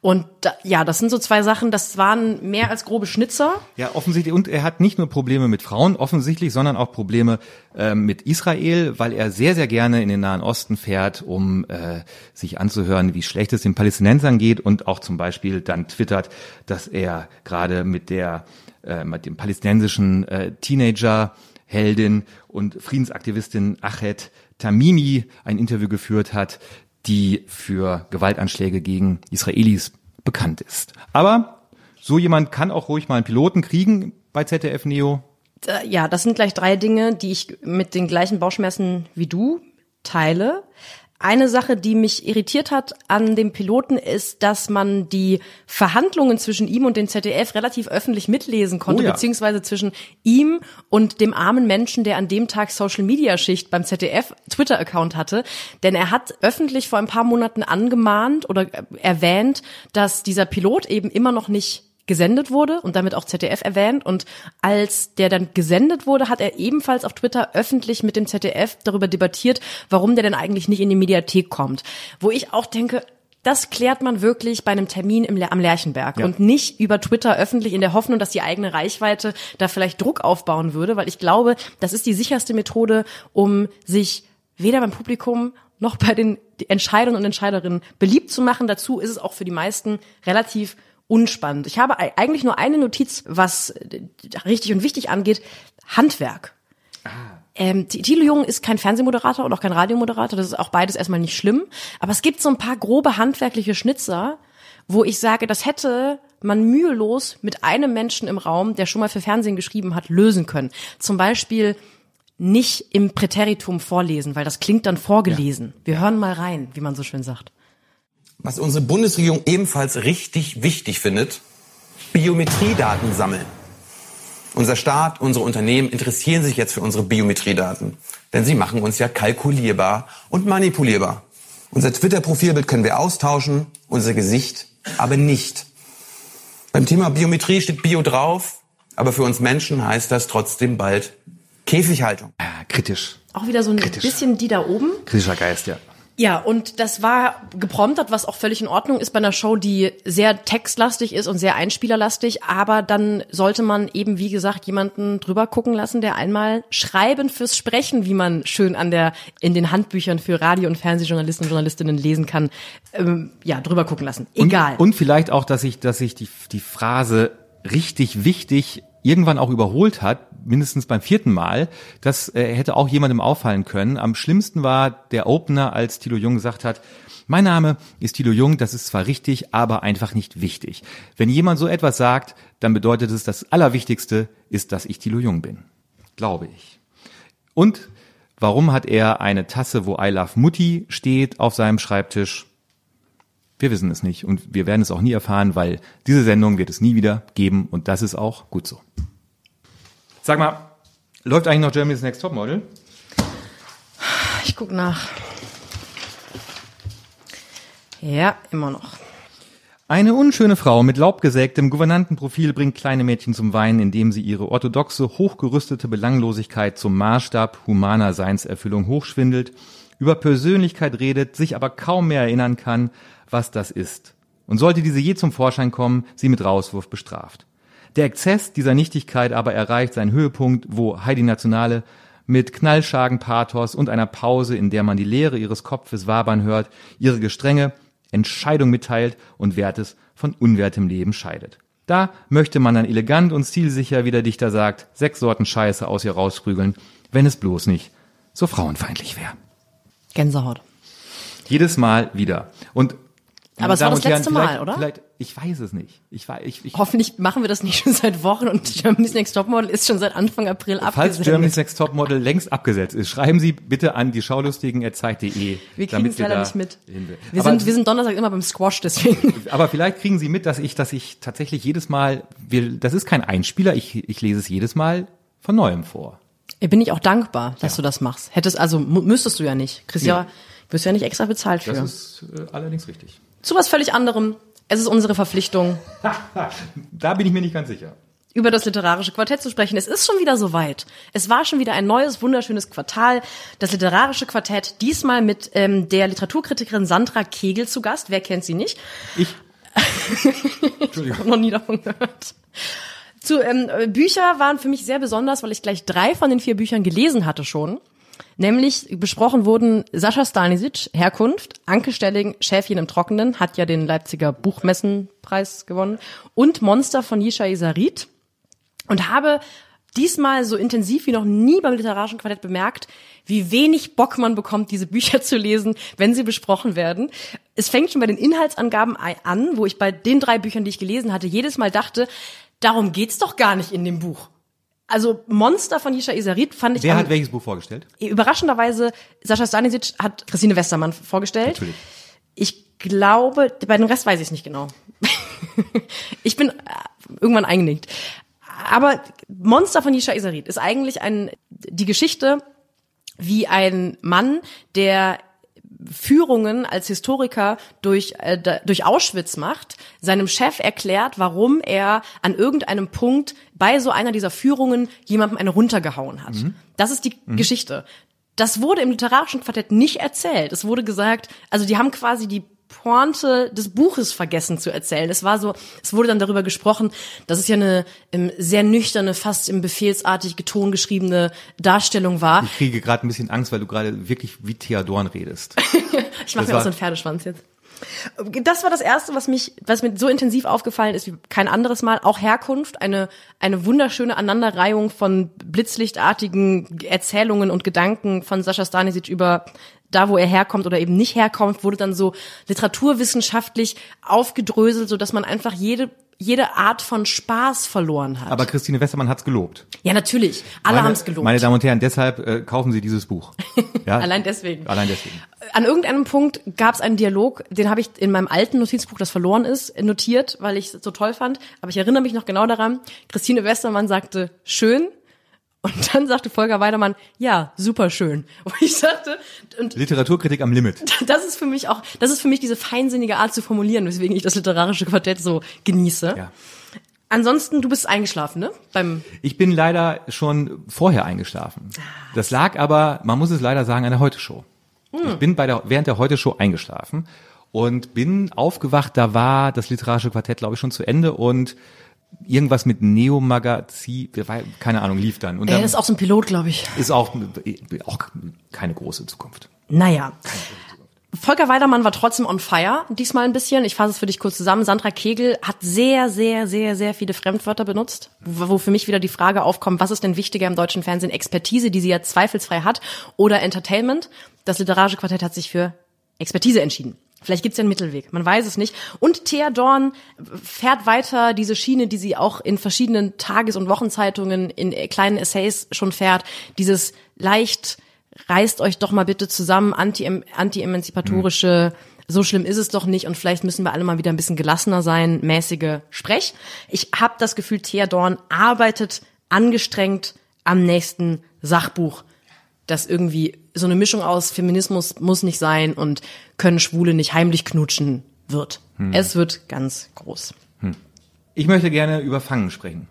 Und da, ja, das sind so zwei Sachen, das waren mehr als grobe Schnitzer. Ja, offensichtlich. Und er hat nicht nur Probleme mit Frauen, offensichtlich, sondern auch Probleme äh, mit Israel, weil er sehr, sehr gerne in den Nahen Osten fährt, um äh, sich anzuhören, wie schlecht es den Palästinensern geht und auch zum Beispiel dann twittert, dass er gerade mit der äh, mit dem palästinensischen äh, Teenager Heldin und Friedensaktivistin Achet Tamimi ein Interview geführt hat, die für Gewaltanschläge gegen Israelis bekannt ist. Aber so jemand kann auch ruhig mal einen Piloten kriegen bei ZDF Neo. Ja, das sind gleich drei Dinge, die ich mit den gleichen Bauchschmerzen wie du teile. Eine Sache, die mich irritiert hat an dem Piloten, ist, dass man die Verhandlungen zwischen ihm und dem ZDF relativ öffentlich mitlesen konnte, Oh ja. beziehungsweise zwischen ihm und dem armen Menschen, der an dem Tag Social Media Schicht beim ZDF Twitter-Account hatte. Denn er hat öffentlich vor ein paar Monaten angemahnt oder äh, erwähnt, dass dieser Pilot eben immer noch nicht gesendet wurde und damit auch ZDF erwähnt. Und als der dann gesendet wurde, hat er ebenfalls auf Twitter öffentlich mit dem ZDF darüber debattiert, warum der denn eigentlich nicht in die Mediathek kommt. Wo ich auch denke, das klärt man wirklich bei einem Termin im, am Lerchenberg Ja. und nicht über Twitter öffentlich in der Hoffnung, dass die eigene Reichweite da vielleicht Druck aufbauen würde, weil ich glaube, das ist die sicherste Methode, um sich weder beim Publikum noch bei den Entscheidern und Entscheiderinnen beliebt zu machen. Dazu ist es auch für die meisten relativ unspannend. Ich habe ei- eigentlich nur eine Notiz, was äh, richtig und wichtig angeht. Handwerk. Ähm, T- Thilo Jung ist kein Fernsehmoderator und auch kein Radiomoderator. Das ist auch beides erstmal nicht schlimm. Aber es gibt so ein paar grobe handwerkliche Schnitzer, wo ich sage, das hätte man mühelos mit einem Menschen im Raum, der schon mal für Fernsehen geschrieben hat, lösen können. Zum Beispiel nicht im Präteritum vorlesen, weil das klingt dann vorgelesen. Wir hören mal rein, wie man so schön sagt. Was unsere Bundesregierung ebenfalls richtig wichtig findet, Biometriedaten sammeln. Unser Staat, unsere Unternehmen interessieren sich jetzt für unsere Biometriedaten, denn sie machen uns ja kalkulierbar und manipulierbar. Unser Twitter-Profilbild können wir austauschen, unser Gesicht aber nicht. Beim Thema Biometrie steht Bio drauf, aber für uns Menschen heißt das trotzdem bald Käfighaltung. Ja, kritisch. Auch wieder so ein Kritisch. bisschen die da oben. Kritischer Geist, ja. Ja, und das war gepromptet, was auch völlig in Ordnung ist bei einer Show, die sehr textlastig ist und sehr einspielerlastig. Aber dann sollte man eben, wie gesagt, jemanden drüber gucken lassen, der einmal Schreiben fürs Sprechen, wie man schön an der, in den Handbüchern für Radio- und Fernsehjournalisten und Journalistinnen lesen kann, ähm, ja, drüber gucken lassen. Egal. Und, und vielleicht auch, dass sich, dass sich die, die Phrase richtig wichtig irgendwann auch überholt hat, mindestens beim vierten Mal. Das äh, hätte auch jemandem auffallen können. Am schlimmsten war der Opener, als Thilo Jung gesagt hat, mein Name ist Thilo Jung, das ist zwar richtig, aber einfach nicht wichtig. Wenn jemand so etwas sagt, dann bedeutet es, das Allerwichtigste ist, dass ich Thilo Jung bin. Glaube ich. Und warum hat er eine Tasse, wo I Love Mutti steht, auf seinem Schreibtisch? Wir wissen es nicht und wir werden es auch nie erfahren, weil diese Sendung wird es nie wieder geben und das ist auch gut so. Sag mal, läuft eigentlich noch Germany's Next Topmodel? Ich guck nach. Ja, immer noch. Eine unschöne Frau mit laubgesägtem Gouvernantenprofil bringt kleine Mädchen zum Weinen, indem sie ihre orthodoxe, hochgerüstete Belanglosigkeit zum Maßstab humaner Seinserfüllung hochschwindelt, über Persönlichkeit redet, sich aber kaum mehr erinnern kann, was das ist. Und sollte diese je zum Vorschein kommen, sie mit Rauswurf bestraft. Der Exzess dieser Nichtigkeit aber erreicht seinen Höhepunkt, wo Heidi Nationale mit knallschagen Pathos und einer Pause, in der man die Leere ihres Kopfes wabern hört, ihre Gestrenge Entscheidung mitteilt und Wertes von unwertem Leben scheidet. Da möchte man dann elegant und stilsicher, wie der Dichter sagt, sechs Sorten Scheiße aus ihr rausprügeln, wenn es bloß nicht so frauenfeindlich wäre. Gänsehaut. Jedes Mal wieder. Und Aber es war das Herren, letzte Mal, oder? Vielleicht, ich weiß es nicht. Ich ich, ich, Hoffentlich machen wir das nicht schon seit Wochen und Germany's Next Topmodel ist schon seit Anfang April Falls abgesendet. Germany's Next Topmodel längst abgesetzt ist, schreiben Sie bitte an die schaulustigen.zeit.de. wir kriegen es leider nicht mit. Wir aber, sind, wir sind Donnerstag immer beim Squash, deswegen. aber vielleicht kriegen Sie mit, dass ich, dass ich tatsächlich jedes Mal, wir, das ist kein Einspieler, ich, ich lese es jedes Mal von neuem vor. Bin ich auch dankbar, dass du das machst. Hättest, also müsstest du ja nicht. Kriegst ja, wirst ja nicht extra bezahlt für. Das ist äh, allerdings richtig. Zu was völlig anderem. Es ist unsere Verpflichtung, Da bin ich mir nicht ganz sicher. über das literarische Quartett zu sprechen. Es ist schon wieder soweit. Es war schon wieder ein neues, wunderschönes Quartal. Das literarische Quartett, diesmal mit ähm, der Literaturkritikerin Sandra Kegel zu Gast. Wer kennt sie nicht? Ich, Ich habe noch nie davon gehört. Zu, ähm, äh, Bücher waren für mich sehr besonders, weil ich gleich drei von den vier Büchern gelesen hatte schon. Nämlich besprochen wurden Sascha Stanisic, Herkunft, Anke Stelling, Schäfchen im Trockenen, hat ja den Leipziger Buchmessenpreis gewonnen, und Monster von Yishai Sarit. Und habe diesmal so intensiv wie noch nie beim literarischen Quartett bemerkt, wie wenig Bock man bekommt, diese Bücher zu lesen, wenn sie besprochen werden. Es fängt schon bei den Inhaltsangaben an, wo ich bei den drei Büchern, die ich gelesen hatte, jedes Mal dachte, darum geht's doch gar nicht in dem Buch. Also Monster von Yisha Isarit fand ich wer hat welches Buch vorgestellt? überraschenderweise Sascha Stanisic hat Christine Westermann vorgestellt. Natürlich. Ich glaube, bei dem Rest weiß ich es nicht genau. ich bin äh, irgendwann eingenickt. Aber Monster von Yisha Isarit ist eigentlich ein, die Geschichte, wie ein Mann, der Führungen als Historiker durch, äh, durch Auschwitz macht, seinem Chef erklärt, warum er an irgendeinem Punkt bei so einer dieser Führungen jemandem eine runtergehauen hat. Das ist die Geschichte. Das wurde im literarischen Quartett nicht erzählt. Es wurde gesagt, also die haben quasi die Pointe des Buches vergessen zu erzählen. Es war so, es wurde dann darüber gesprochen, dass es ja eine ähm, sehr nüchterne, fast im befehlsartig geton geschriebene Darstellung war. Ich kriege gerade ein bisschen Angst, weil du gerade wirklich wie Theodorn redest. Ich mache mir auch so einen Pferdeschwanz jetzt. Das war das erste, was mich, was mir so intensiv aufgefallen ist wie kein anderes Mal. Auch Herkunft, eine eine wunderschöne Aneinanderreihung von blitzlichtartigen Erzählungen und Gedanken von Sascha Stanisic über da, wo er herkommt oder eben nicht herkommt, wurde dann so literaturwissenschaftlich aufgedröselt, so dass man einfach jede jede Art von Spaß verloren hat. Aber Christine Westermann hat's gelobt. ja, natürlich. Alle haben es gelobt. Meine Damen und Herren, deshalb äh, kaufen Sie dieses Buch. Ja? Allein deswegen. Allein deswegen. An irgendeinem Punkt gab es einen Dialog, den habe ich in meinem alten Notizbuch, das verloren ist, notiert, weil ich es so toll fand. Aber ich erinnere mich noch genau daran. Christine Westermann sagte, schön. Und dann sagte Volker Weidermann, ja, super schön. Und ich sagte, und Literaturkritik am Limit. das ist für mich auch, das ist für mich diese feinsinnige Art zu formulieren, weswegen ich das literarische Quartett so genieße. Ja. Ansonsten, du bist eingeschlafen, ne? Beim, Ich bin leider schon vorher eingeschlafen. Das lag aber, man muss es leider sagen, an der Heute-Show. Ich bin bei der, während der Heute-Show eingeschlafen und bin aufgewacht, da war das literarische Quartett, glaube ich, schon zu Ende und irgendwas mit Neo-Magazin, keine Ahnung, lief dann. Und äh, dann das ist auch so ein Pilot, glaube ich. ist auch, auch keine große Zukunft. Naja. Volker Weidermann war trotzdem on fire, diesmal ein bisschen. Ich fasse es für dich kurz zusammen. Sandra Kegel hat sehr, sehr, sehr, sehr viele Fremdwörter benutzt, wo wo für mich wieder die Frage aufkommt, was ist denn wichtiger im deutschen Fernsehen? Expertise, die sie ja zweifelsfrei hat, oder Entertainment? Das Literarische Quartett hat sich für Expertise entschieden. Vielleicht gibt's ja einen Mittelweg, man weiß es nicht. Und Thea Dorn fährt weiter diese Schiene, die sie auch in verschiedenen Tages- und Wochenzeitungen in äh, kleinen Essays schon fährt. Dieses leicht, reißt euch doch mal bitte zusammen, anti- anti-emanzipatorische, so schlimm ist es doch nicht und vielleicht müssen wir alle mal wieder ein bisschen gelassener sein, mäßige Sprech. Ich habe das Gefühl, Thea Dorn arbeitet angestrengt am nächsten Sachbuch das irgendwie so eine Mischung aus Feminismus muss nicht sein und können Schwule nicht heimlich knutschen wird. Es wird ganz groß. Ich möchte gerne über Fangen sprechen.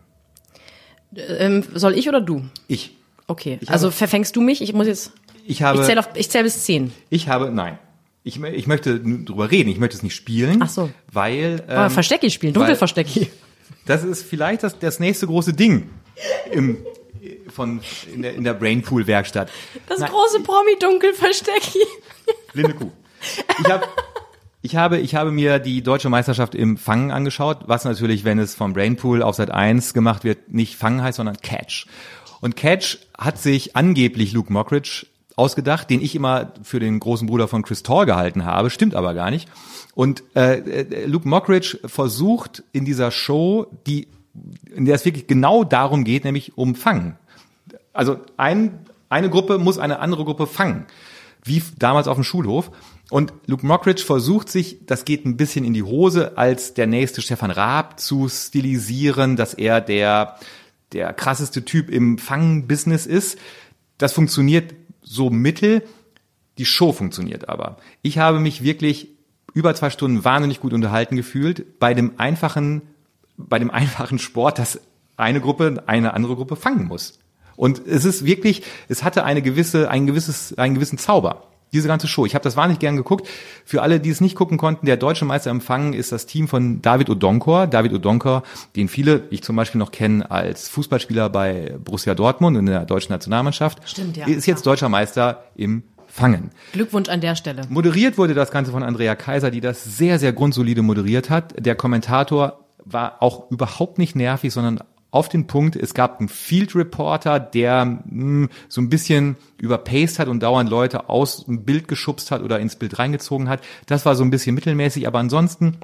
Ähm, soll ich oder du? Ich. Okay, Ich also habe- verfängst du mich? Ich muss jetzt. Ich habe, Ich zähle zähle bis zehn. ich habe, nein. Ich, ich möchte drüber reden, ich möchte es nicht spielen. Ach so. Weil, Aber ähm, Verstecki spielen, Dunkelverstecki. Das ist vielleicht das, das nächste große Ding im, von, in der, in der Brainpool-Werkstatt. Das Nein, große Promi-Dunkelverstecki. Blinde Kuh. Ich, hab, ich, habe, ich habe mir die deutsche Meisterschaft im Fangen angeschaut, was natürlich, wenn es vom Brainpool auf Sat 1 gemacht wird, nicht Fangen heißt, sondern Catch. Und Catch hat sich angeblich Luke Mockridge ausgedacht, den ich immer für den großen Bruder von Chris Tall gehalten habe, stimmt aber gar nicht. Und äh, äh, Luke Mockridge versucht in dieser Show, die, in der es wirklich genau darum geht, nämlich um Fangen. Also ein, eine Gruppe muss eine andere Gruppe fangen, wie damals auf dem Schulhof. Und Luke Mockridge versucht sich, das geht ein bisschen in die Hose, als der nächste Stefan Raab zu stilisieren, dass er der, der krasseste Typ im Fangen-Business ist. Das funktioniert so mittel, die Show funktioniert aber. Ich habe mich wirklich über zwei Stunden wahnsinnig gut unterhalten gefühlt bei dem einfachen, bei dem einfachen Sport, dass eine Gruppe eine andere Gruppe fangen muss. Und es ist wirklich, es hatte eine gewisse, ein gewisses, einen gewissen Zauber. Diese ganze Show. Ich habe das wahnsinnig gern geguckt. Für alle, die es nicht gucken konnten, der deutsche Meister im Fangen ist das Team von David Odonkor. David Odonkor, den viele, ich zum Beispiel noch kenne als Fußballspieler bei Borussia Dortmund in der deutschen Nationalmannschaft. Stimmt, ja. Ist jetzt deutscher Meister im Fangen. Glückwunsch an der Stelle. Moderiert wurde das Ganze von Andrea Kaiser, die das sehr, sehr grundsolide moderiert hat. Der Kommentator war auch überhaupt nicht nervig, sondern auf den Punkt. Es gab einen Field Reporter, der mh, so ein bisschen überpaced hat und dauernd Leute aus dem Bild geschubst hat oder ins Bild reingezogen hat. Das war so ein bisschen mittelmäßig, aber ansonsten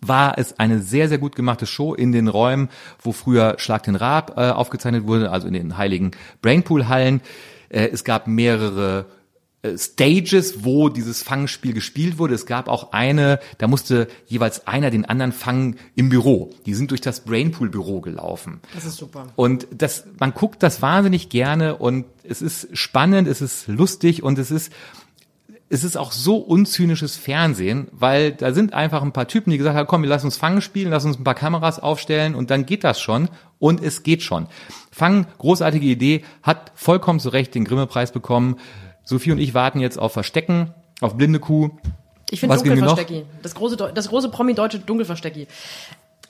war es eine sehr, sehr gut gemachte Show in den Räumen, wo früher Schlag den Raab äh, aufgezeichnet wurde, also in den heiligen Brainpool-Hallen. Äh, es gab mehrere Stages, wo dieses Fangspiel gespielt wurde. Es gab auch eine, da musste jeweils einer den anderen fangen im Büro. Die sind durch das Brainpool-Büro gelaufen. Das ist super. Und das, man guckt das wahnsinnig gerne und es ist spannend, es ist lustig und es ist, es ist auch so unzynisches Fernsehen, weil da sind einfach ein paar Typen, die gesagt haben, komm, wir lassen uns Fangen spielen, lass uns ein paar Kameras aufstellen und dann geht das schon und es geht schon. Fangen, großartige Idee, hat vollkommen zu Recht den Grimme-Preis bekommen. Sophie und ich warten jetzt auf Verstecken, auf Blinde Kuh. Ich finde? Dunkelverstecki. Das große, das große Promi-deutsche Dunkelverstecki.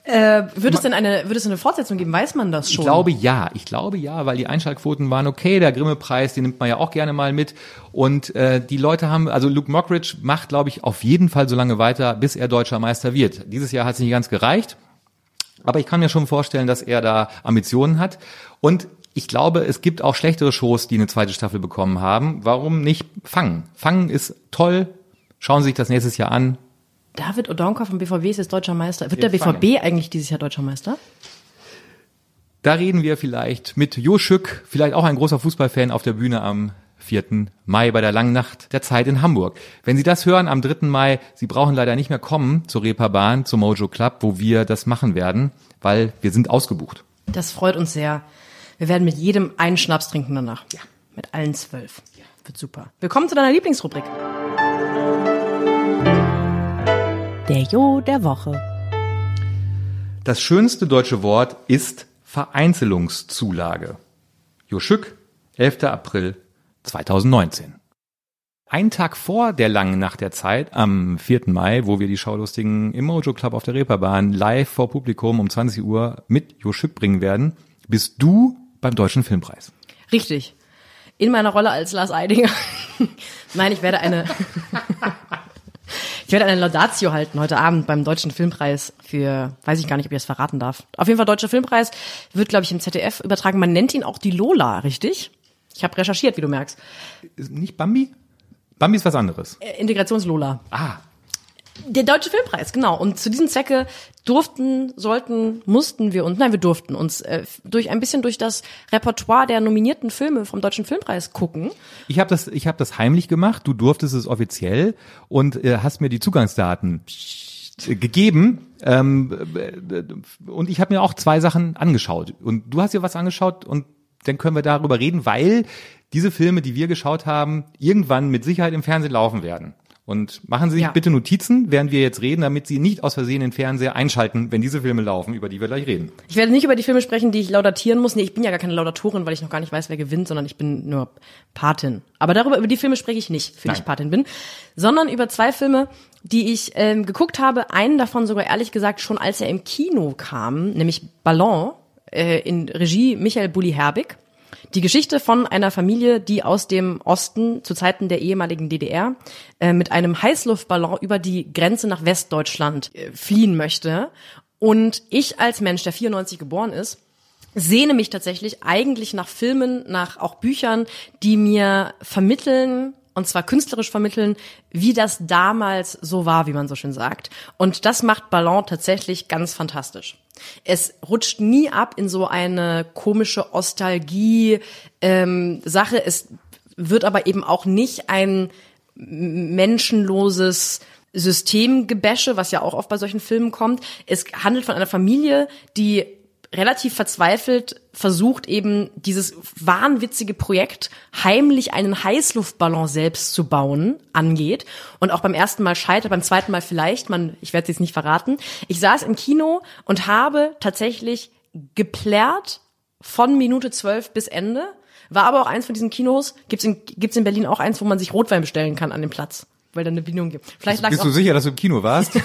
Äh, wird es denn eine, wird es eine Fortsetzung geben? Weiß man das schon? Ich glaube ja, ich glaube ja, weil die Einschaltquoten waren okay. Der Grimme-Preis, den nimmt man ja auch gerne mal mit. Und äh, die Leute haben, also Luke Mockridge macht, glaube ich, auf jeden Fall so lange weiter, bis er deutscher Meister wird. Dieses Jahr hat es nicht ganz gereicht, aber ich kann mir schon vorstellen, dass er da Ambitionen hat. Und ich glaube, es gibt auch schlechtere Shows, die eine zweite Staffel bekommen haben. Warum nicht Fangen? Fangen ist toll. Schauen Sie sich das nächstes Jahr an. David Odonkor vom BVB ist jetzt deutscher Meister. Wird Wir der BVB eigentlich dieses Jahr deutscher Meister? Da reden wir vielleicht mit Jo Schück, vielleicht auch ein großer Fußballfan auf der Bühne am 4. Mai bei der langen Nacht der Zeit in Hamburg. Wenn Sie das hören am 3. Mai, Sie brauchen leider nicht mehr kommen zur Reeperbahn, zum Mojo Club, wo wir das machen werden, weil wir sind ausgebucht. Das freut uns sehr. Wir werden mit jedem einen Schnaps trinken danach. Ja. Mit allen zwölf. Ja. Wird super. Willkommen zu deiner Lieblingsrubrik. Der Jo der Woche. Das schönste deutsche Wort ist Vereinzelungszulage. Jo Schück, 11. April 2019. Ein Tag vor der langen Nacht der Zeit, am 4. Mai, wo wir die Schaulustigen im Mojo Club auf der Reeperbahn live vor Publikum um 20 Uhr mit Jo Schück bringen werden, bist du beim Deutschen Filmpreis. Richtig. In meiner Rolle als Lars Eidinger. Nein, ich werde eine. Ich werde eine Laudatio halten heute Abend beim Deutschen Filmpreis für, weiß ich gar nicht, ob ich das verraten darf. Auf jeden Fall Deutscher Filmpreis wird, glaube ich, im ZDF übertragen. Man nennt ihn auch die Lola, richtig? Ich habe recherchiert, wie du merkst. Nicht Bambi? Bambi ist was anderes. Äh, Integrationslola. Ah, Der Deutsche Filmpreis, genau. Und zu diesem Zwecke durften, sollten, mussten wir uns, nein, wir durften uns äh, durch ein bisschen durch das Repertoire der nominierten Filme vom Deutschen Filmpreis gucken. ich habe das, ich habe das heimlich gemacht. Du durftest es offiziell und äh, hast mir die Zugangsdaten äh, gegeben. Ähm, äh, und ich habe mir auch zwei Sachen angeschaut. Und du hast dir was angeschaut und dann können wir darüber reden, weil diese Filme, die wir geschaut haben, irgendwann mit Sicherheit im Fernsehen laufen werden. Und machen Sie sich Ja. bitte Notizen, während wir jetzt reden, damit Sie nicht aus Versehen den Fernseher einschalten, wenn diese Filme laufen, über die wir gleich reden. Ich werde nicht über die Filme sprechen, die ich laudatieren muss. Nee, ich bin ja gar keine Laudatorin, weil ich noch gar nicht weiß, wer gewinnt, sondern ich bin nur Patin. Aber darüber, über die Filme spreche ich nicht, für die Nein. ich Patin bin, sondern über zwei Filme, die ich ähm, geguckt habe. Einen davon sogar ehrlich gesagt schon, als er im Kino kam, nämlich Ballon äh, in Regie Michael Bulli-Herbig. Die Geschichte von einer Familie, die aus dem Osten zu Zeiten der ehemaligen DDR äh, mit einem Heißluftballon über die Grenze nach Westdeutschland äh, fliehen möchte. Und ich als Mensch, der 94 geboren ist, sehne mich tatsächlich eigentlich nach Filmen, nach auch Büchern, die mir vermitteln, und zwar künstlerisch vermitteln, wie das damals so war, wie man so schön sagt. Und das macht Ballon tatsächlich ganz fantastisch. Es rutscht nie ab in so eine komische Ostalgie ähm. Es wird aber eben auch nicht ein menschenloses Systemgebäsche, was ja auch oft bei solchen Filmen kommt. Es handelt von einer Familie, die relativ verzweifelt versucht eben dieses wahnwitzige Projekt heimlich einen Heißluftballon selbst zu bauen angeht und auch beim ersten Mal scheitert, beim zweiten Mal vielleicht, man ich werde es jetzt nicht verraten. Ich saß im Kino und habe tatsächlich geplärrt von Minute zwölf bis Ende. War aber auch eins von diesen Kinos, gibt's in, gibt's in Berlin auch eins, wo man sich Rotwein bestellen kann an dem Platz, weil da eine Bedienung gibt. Vielleicht lag's Bist du sicher, dass du im Kino warst?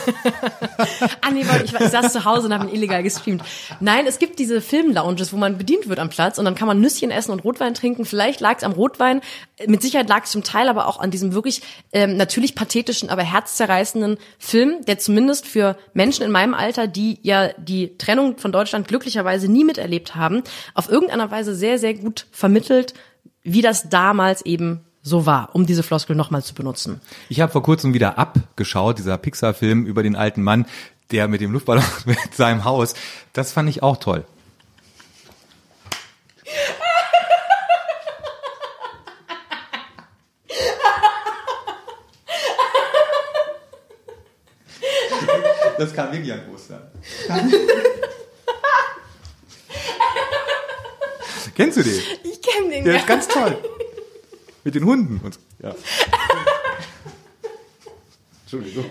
Ah nee, weil ich, war- ich saß zu Hause und habe ihn illegal gestreamt. Nein, es gibt diese Filmlounges, wo man bedient wird am Platz und dann kann man Nüsschen essen und Rotwein trinken. Vielleicht lag es am Rotwein, mit Sicherheit lag es zum Teil aber auch an diesem wirklich ähm, natürlich pathetischen, aber herzzerreißenden Film, der zumindest für Menschen in meinem Alter, die ja die Trennung von Deutschland glücklicherweise nie miterlebt haben, auf irgendeiner Weise sehr, sehr gut vermittelt, wie das damals eben so war, um diese Floskel nochmal zu benutzen. Ich habe vor kurzem wieder abgeschaut, dieser Pixar-Film über den alten Mann, der mit dem Luftballon mit seinem Haus. Das fand ich auch toll. Das kam wirklich an Ostern. Kennst du den? Ich kenne den Der ist ganz toll. Mit den Hunden und. Ja. Entschuldigung.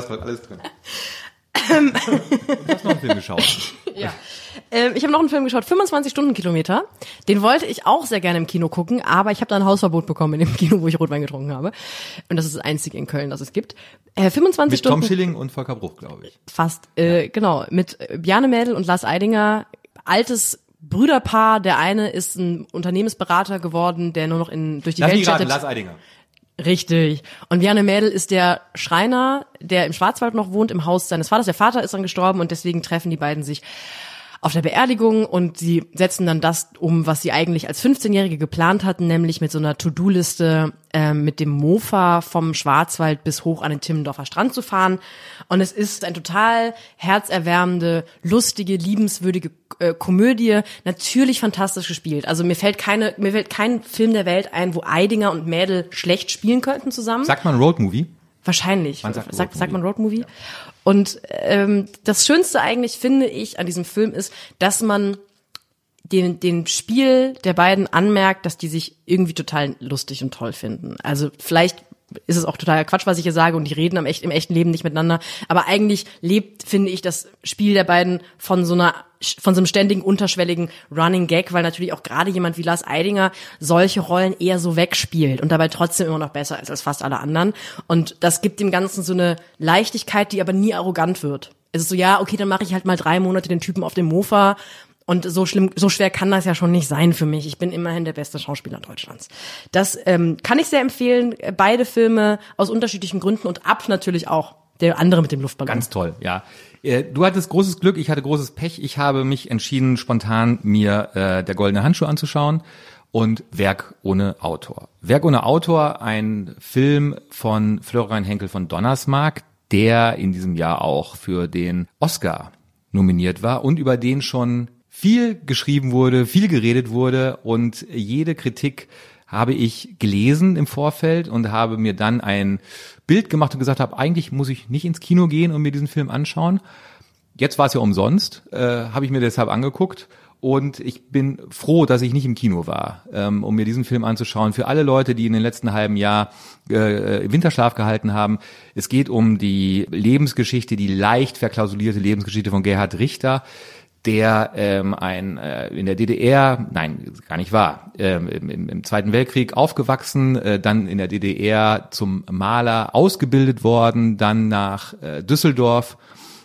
Das war alles drin. Du hast noch einen Film geschaut. Ja. Ähm, ich habe noch einen Film geschaut, 25 Stundenkilometer. Den wollte ich auch sehr gerne im Kino gucken, aber ich habe da ein Hausverbot bekommen in dem Kino, wo ich Rotwein getrunken habe. Und das ist das einzige in Köln, das es gibt. Äh, 25 Mit Tom Stunden. Schilling und Volker Bruch, glaube ich. Fast, äh, genau. Mit äh, Bjarne Mädel und Lars Eidinger. Altes Brüderpaar. Der eine ist ein Unternehmensberater geworden, der nur noch in, durch die Lass Welt raten. Lars Eidinger. Richtig. Und Bjarne Mädel ist der Schreiner, der im Schwarzwald noch wohnt, im Haus seines Vaters. Der Vater ist dann gestorben und deswegen treffen die beiden sich auf der Beerdigung und sie setzen dann das um, was sie eigentlich als 15-Jährige geplant hatten, nämlich mit so einer To-Do-Liste ähm, mit dem Mofa vom Schwarzwald bis hoch an den Timmendorfer Strand zu fahren. Und es ist ein total herzerwärmende, lustige, liebenswürdige äh, Komödie, natürlich fantastisch gespielt. Also mir fällt keine, mir fällt kein Film der Welt ein, wo Eidinger und Mädel schlecht spielen könnten zusammen. Sagt man Roadmovie? Wahrscheinlich. Man sagt sagt, Road sagt man Roadmovie. Und ähm, das Schönste eigentlich, finde ich, an diesem Film ist, dass man den, den Spiel der beiden anmerkt, dass die sich irgendwie total lustig und toll finden. Also vielleicht ist es auch total Quatsch, was ich hier sage und die reden am echt, im echten Leben nicht miteinander. Aber eigentlich lebt, finde ich, das Spiel der beiden von so einer von so einem ständigen unterschwelligen Running Gag, weil natürlich auch gerade jemand wie Lars Eidinger solche Rollen eher so wegspielt und dabei trotzdem immer noch besser ist als fast alle anderen. Und das gibt dem Ganzen so eine Leichtigkeit, die aber nie arrogant wird. Es ist so, ja, okay, dann mache ich halt mal drei Monate den Typen auf dem Mofa und so schlimm, so schwer kann das ja schon nicht sein für mich. Ich bin immerhin der beste Schauspieler Deutschlands. Das ähm, kann ich sehr empfehlen. Beide Filme aus unterschiedlichen Gründen und ab natürlich auch. Der andere mit dem Luftballon. Ganz toll, ja. Äh, du hattest großes Glück, ich hatte großes Pech. Ich habe mich entschieden, spontan mir äh, der goldene Handschuh anzuschauen und Werk ohne Autor. Werk ohne Autor, ein Film von Florian Henkel von Donnersmarck, der in diesem Jahr auch für den Oscar nominiert war und über den schon viel geschrieben wurde, viel geredet wurde und jede Kritik habe ich gelesen im Vorfeld und habe mir dann ein Bild gemacht und gesagt habe, eigentlich muss ich nicht ins Kino gehen und mir diesen Film anschauen. Jetzt war es ja umsonst, äh, habe ich mir deshalb angeguckt und ich bin froh, dass ich nicht im Kino war, ähm, um mir diesen Film anzuschauen. Für alle Leute, die in den letzten halben Jahr äh, Winterschlaf gehalten haben, es geht um die Lebensgeschichte, die leicht verklausulierte Lebensgeschichte von Gerhard Richter der ähm, ein äh, in der DDR, nein, gar nicht wahr, ähm, im, im Zweiten Weltkrieg aufgewachsen, äh, dann in der DDR zum Maler ausgebildet worden, dann nach äh, Düsseldorf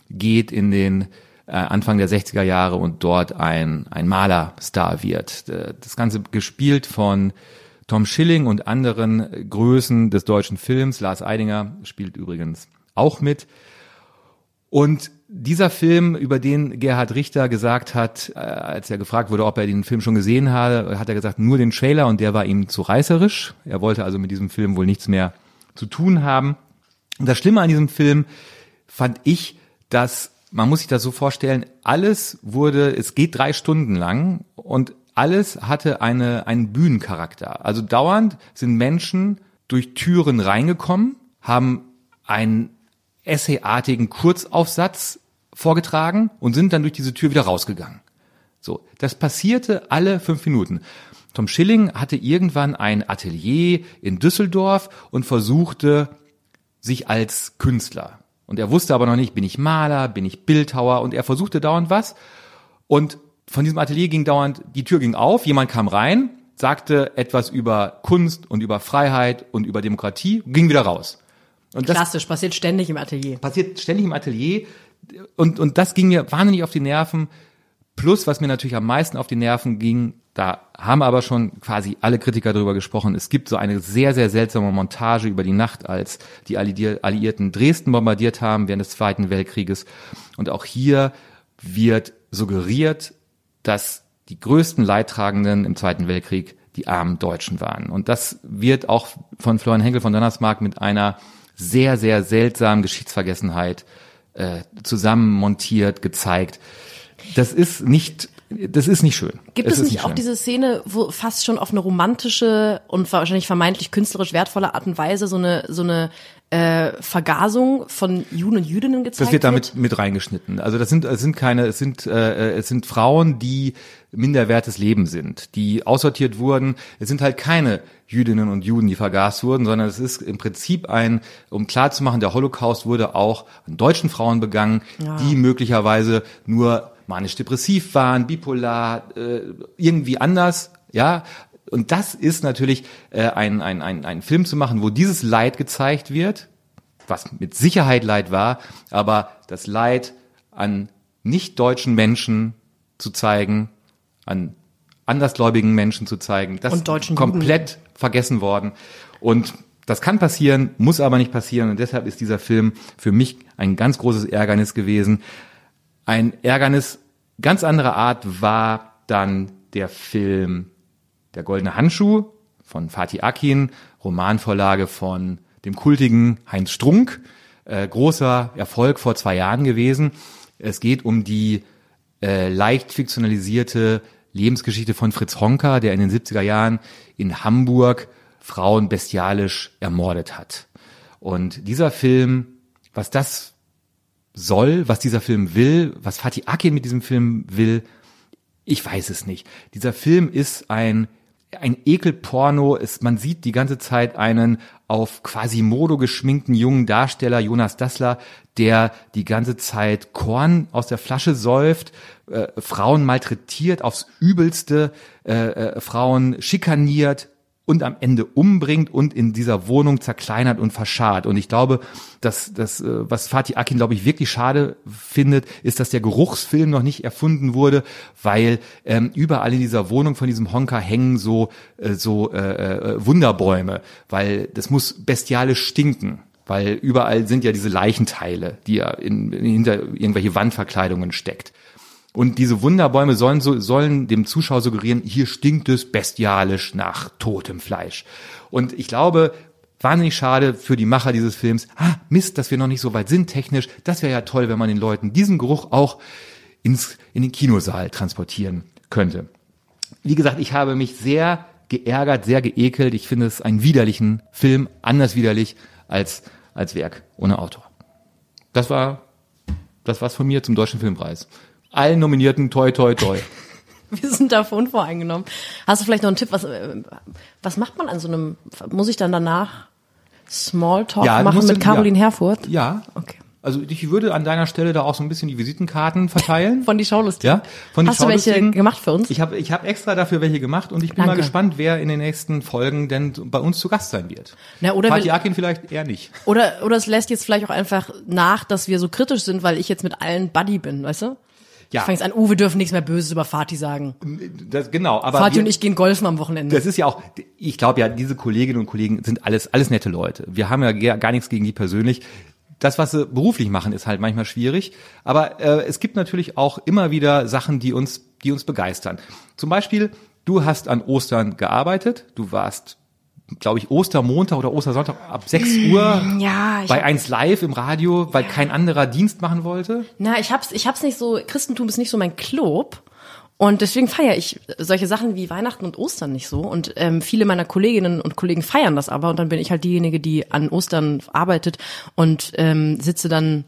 geht in den äh, Anfang der 60er Jahre und dort ein, ein Malerstar wird. Äh, das Ganze gespielt von Tom Schilling und anderen Größen des deutschen Films. Lars Eidinger spielt übrigens auch mit. Und dieser Film, über den Gerhard Richter gesagt hat, äh, als er gefragt wurde, ob er den Film schon gesehen habe, hat er gesagt, nur den Trailer und der war ihm zu reißerisch. Er wollte also mit diesem Film wohl nichts mehr zu tun haben. Und das Schlimme an diesem Film fand ich, dass man muss sich das so vorstellen, alles wurde, es geht drei Stunden lang und alles hatte eine, einen Bühnencharakter. Also dauernd sind Menschen durch Türen reingekommen, haben ein essayartigen Kurzaufsatz vorgetragen und sind dann durch diese Tür wieder rausgegangen. So, das passierte alle fünf Minuten. Tom Schilling hatte irgendwann ein Atelier in Düsseldorf und versuchte sich als Künstler. Und er wusste aber noch nicht, bin ich Maler, bin ich Bildhauer und er versuchte dauernd was. Und von diesem Atelier ging dauernd, die Tür ging auf, jemand kam rein, sagte etwas über Kunst und über Freiheit und über Demokratie, ging wieder raus. Und das Klassisch, passiert ständig im Atelier. Passiert ständig im Atelier. Und, und das ging mir wahnsinnig auf die Nerven. Plus, was mir natürlich am meisten auf die Nerven ging, da haben aber schon quasi alle Kritiker darüber gesprochen. Es gibt so eine sehr, sehr seltsame Montage über die Nacht, als die Alliierten Dresden bombardiert haben während des Zweiten Weltkrieges. Und auch hier wird suggeriert, dass die größten Leidtragenden im Zweiten Weltkrieg die armen Deutschen waren. Und das wird auch von Florian Henkel von Donnersmarck mit einer sehr, sehr seltsamen Geschichtsvergessenheit äh, zusammenmontiert, gezeigt. Das ist nicht das ist nicht schön. Gibt es, es nicht, auch schön. diese Szene, wo fast schon auf eine romantische und wahrscheinlich vermeintlich künstlerisch wertvolle Art und Weise so eine so eine äh, Vergasung von Juden und Jüdinnen gezeigt wird? Das wird damit mit reingeschnitten. Also das sind es sind keine es sind äh, es sind Frauen, die minderwertes Leben sind, die aussortiert wurden. Es sind halt keine Jüdinnen und Juden, die vergast wurden, sondern es ist im Prinzip ein, um klarzumachen, der Holocaust wurde auch an deutschen Frauen begangen, ja. die möglicherweise nur manisch-depressiv waren, bipolar, äh, irgendwie anders, ja. Und das ist natürlich äh, ein, ein, ein, ein Film zu machen, wo dieses Leid gezeigt wird, was mit Sicherheit Leid war, aber das Leid an nicht deutschen Menschen zu zeigen, an andersgläubigen Menschen zu zeigen, das ist komplett Juden. vergessen worden. Und das kann passieren, muss aber nicht passieren. Und deshalb ist dieser Film für mich ein ganz großes Ärgernis gewesen. Ein Ärgernis ganz anderer Art war dann der Film Der goldene Handschuh von Fatih Akin, Romanvorlage von dem kultigen Heinz Strunk. Äh, großer Erfolg vor zwei Jahren gewesen. Es geht um die äh, leicht fiktionalisierte Lebensgeschichte von Fritz Honka, der in den 70er Jahren in Hamburg Frauen bestialisch ermordet hat. Und dieser Film, was das soll, was dieser Film will, was Fatih Akin mit diesem Film will, ich weiß es nicht. Dieser Film ist ein ein Ekelporno ist, man sieht die ganze Zeit einen auf quasi Modo geschminkten jungen Darsteller, Jonas Dassler, der die ganze Zeit Korn aus der Flasche säuft, äh, Frauen malträtiert aufs Übelste, äh, äh, Frauen schikaniert, und am Ende umbringt und in dieser Wohnung zerkleinert und verscharrt. Und ich glaube, dass das, äh, was Fatih Akin, glaube ich, wirklich schade findet, ist, dass der Geruchsfilm noch nicht erfunden wurde, weil ähm, überall in dieser Wohnung von diesem Honka hängen so, äh, so äh, äh, Wunderbäume, weil das muss bestialisch stinken. Weil überall sind ja diese Leichenteile, die er in, hinter irgendwelche Wandverkleidungen steckt. Und diese Wunderbäume sollen, so, sollen dem Zuschauer suggerieren, hier stinkt es bestialisch nach totem Fleisch. Und ich glaube, wahnsinnig schade für die Macher dieses Films. Ah, Mist, dass wir noch nicht so weit sind technisch. Das wäre ja toll, wenn man den Leuten diesen Geruch auch ins, in den Kinosaal transportieren könnte. Wie gesagt, ich habe mich sehr geärgert, sehr geekelt. Ich finde es einen widerlichen Film, anders widerlich als, als Werk ohne Autor. Das war, das war's von mir zum Deutschen Filmpreis allen Nominierten toi toi toi. Wir sind da unvoreingenommen. Hast du vielleicht noch einen Tipp? Was, äh, was macht man an so einem, muss ich dann danach Smalltalk ja, machen mit Caroline ja. Herfurth? Ja. Okay. Also ich würde an deiner Stelle da auch so ein bisschen die Visitenkarten verteilen. Von die Schaulustigen? Ja, von die Hast du welche gemacht für uns? Ich habe ich hab extra dafür welche gemacht und ich bin Danke. mal gespannt, wer in den nächsten Folgen denn bei uns zu Gast sein wird. Na, oder Fatih Akin vielleicht eher nicht. Oder, oder es lässt jetzt vielleicht auch einfach nach, dass wir so kritisch sind, weil ich jetzt mit allen Buddy bin, weißt du? Ja. Ich fange an, Uwe dürfen nichts mehr Böses über Fatih sagen. Das, genau, aber. Fatih wir, und ich gehen golfen am Wochenende. Das ist ja auch, ich glaube ja, diese Kolleginnen und Kollegen sind alles, alles nette Leute. Wir haben ja gar nichts gegen die persönlich. Das, was sie beruflich machen, ist halt manchmal schwierig. Aber äh, es gibt natürlich auch immer wieder Sachen, die uns, die uns begeistern. Zum Beispiel, du hast an Ostern gearbeitet, du warst glaube ich, Ostermontag oder Ostersonntag ab 6 Uhr ja, bei eins live im Radio, weil kein anderer Dienst machen wollte? Na, ich hab's, ich hab's nicht so, Christentum ist nicht so mein Club. Und deswegen feiere ich solche Sachen wie Weihnachten und Ostern nicht so. Und ähm, viele meiner Kolleginnen und Kollegen feiern das aber. Und dann bin ich halt diejenige, die an Ostern arbeitet und ähm, sitze dann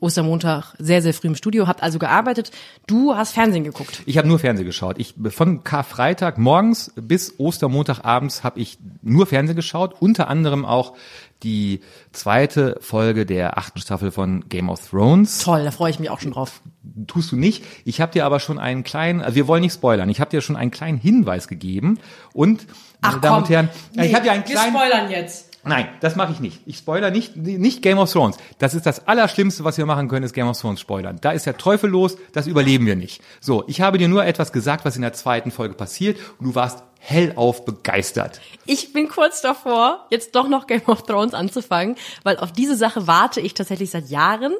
Ostermontag sehr, sehr früh im Studio, habt also gearbeitet. Du hast Fernsehen geguckt. Ich habe nur Fernsehen geschaut. Ich von Karfreitag morgens bis Ostermontag abends habe ich nur Fernsehen geschaut, unter anderem auch die zweite Folge der achten Staffel von Game of Thrones. Toll, da freue ich mich auch schon drauf. Tust du nicht. Ich habe dir aber schon einen kleinen, also wir wollen nicht spoilern, ich habe dir schon einen kleinen Hinweis gegeben und Ach, meine Damen komm. und Herren, nee, ich habe ja einen kleinen Wir spoilern jetzt. Nein, das mache ich nicht. Ich spoiler nicht, nicht Game of Thrones. Das ist das Allerschlimmste, was wir machen können, ist Game of Thrones spoilern. Da ist der Teufel los, das überleben wir nicht. So, ich habe dir nur etwas gesagt, was in der zweiten Folge passiert und du warst hellauf begeistert. Ich bin kurz davor, jetzt doch noch Game of Thrones anzufangen, weil auf diese Sache warte ich tatsächlich seit Jahren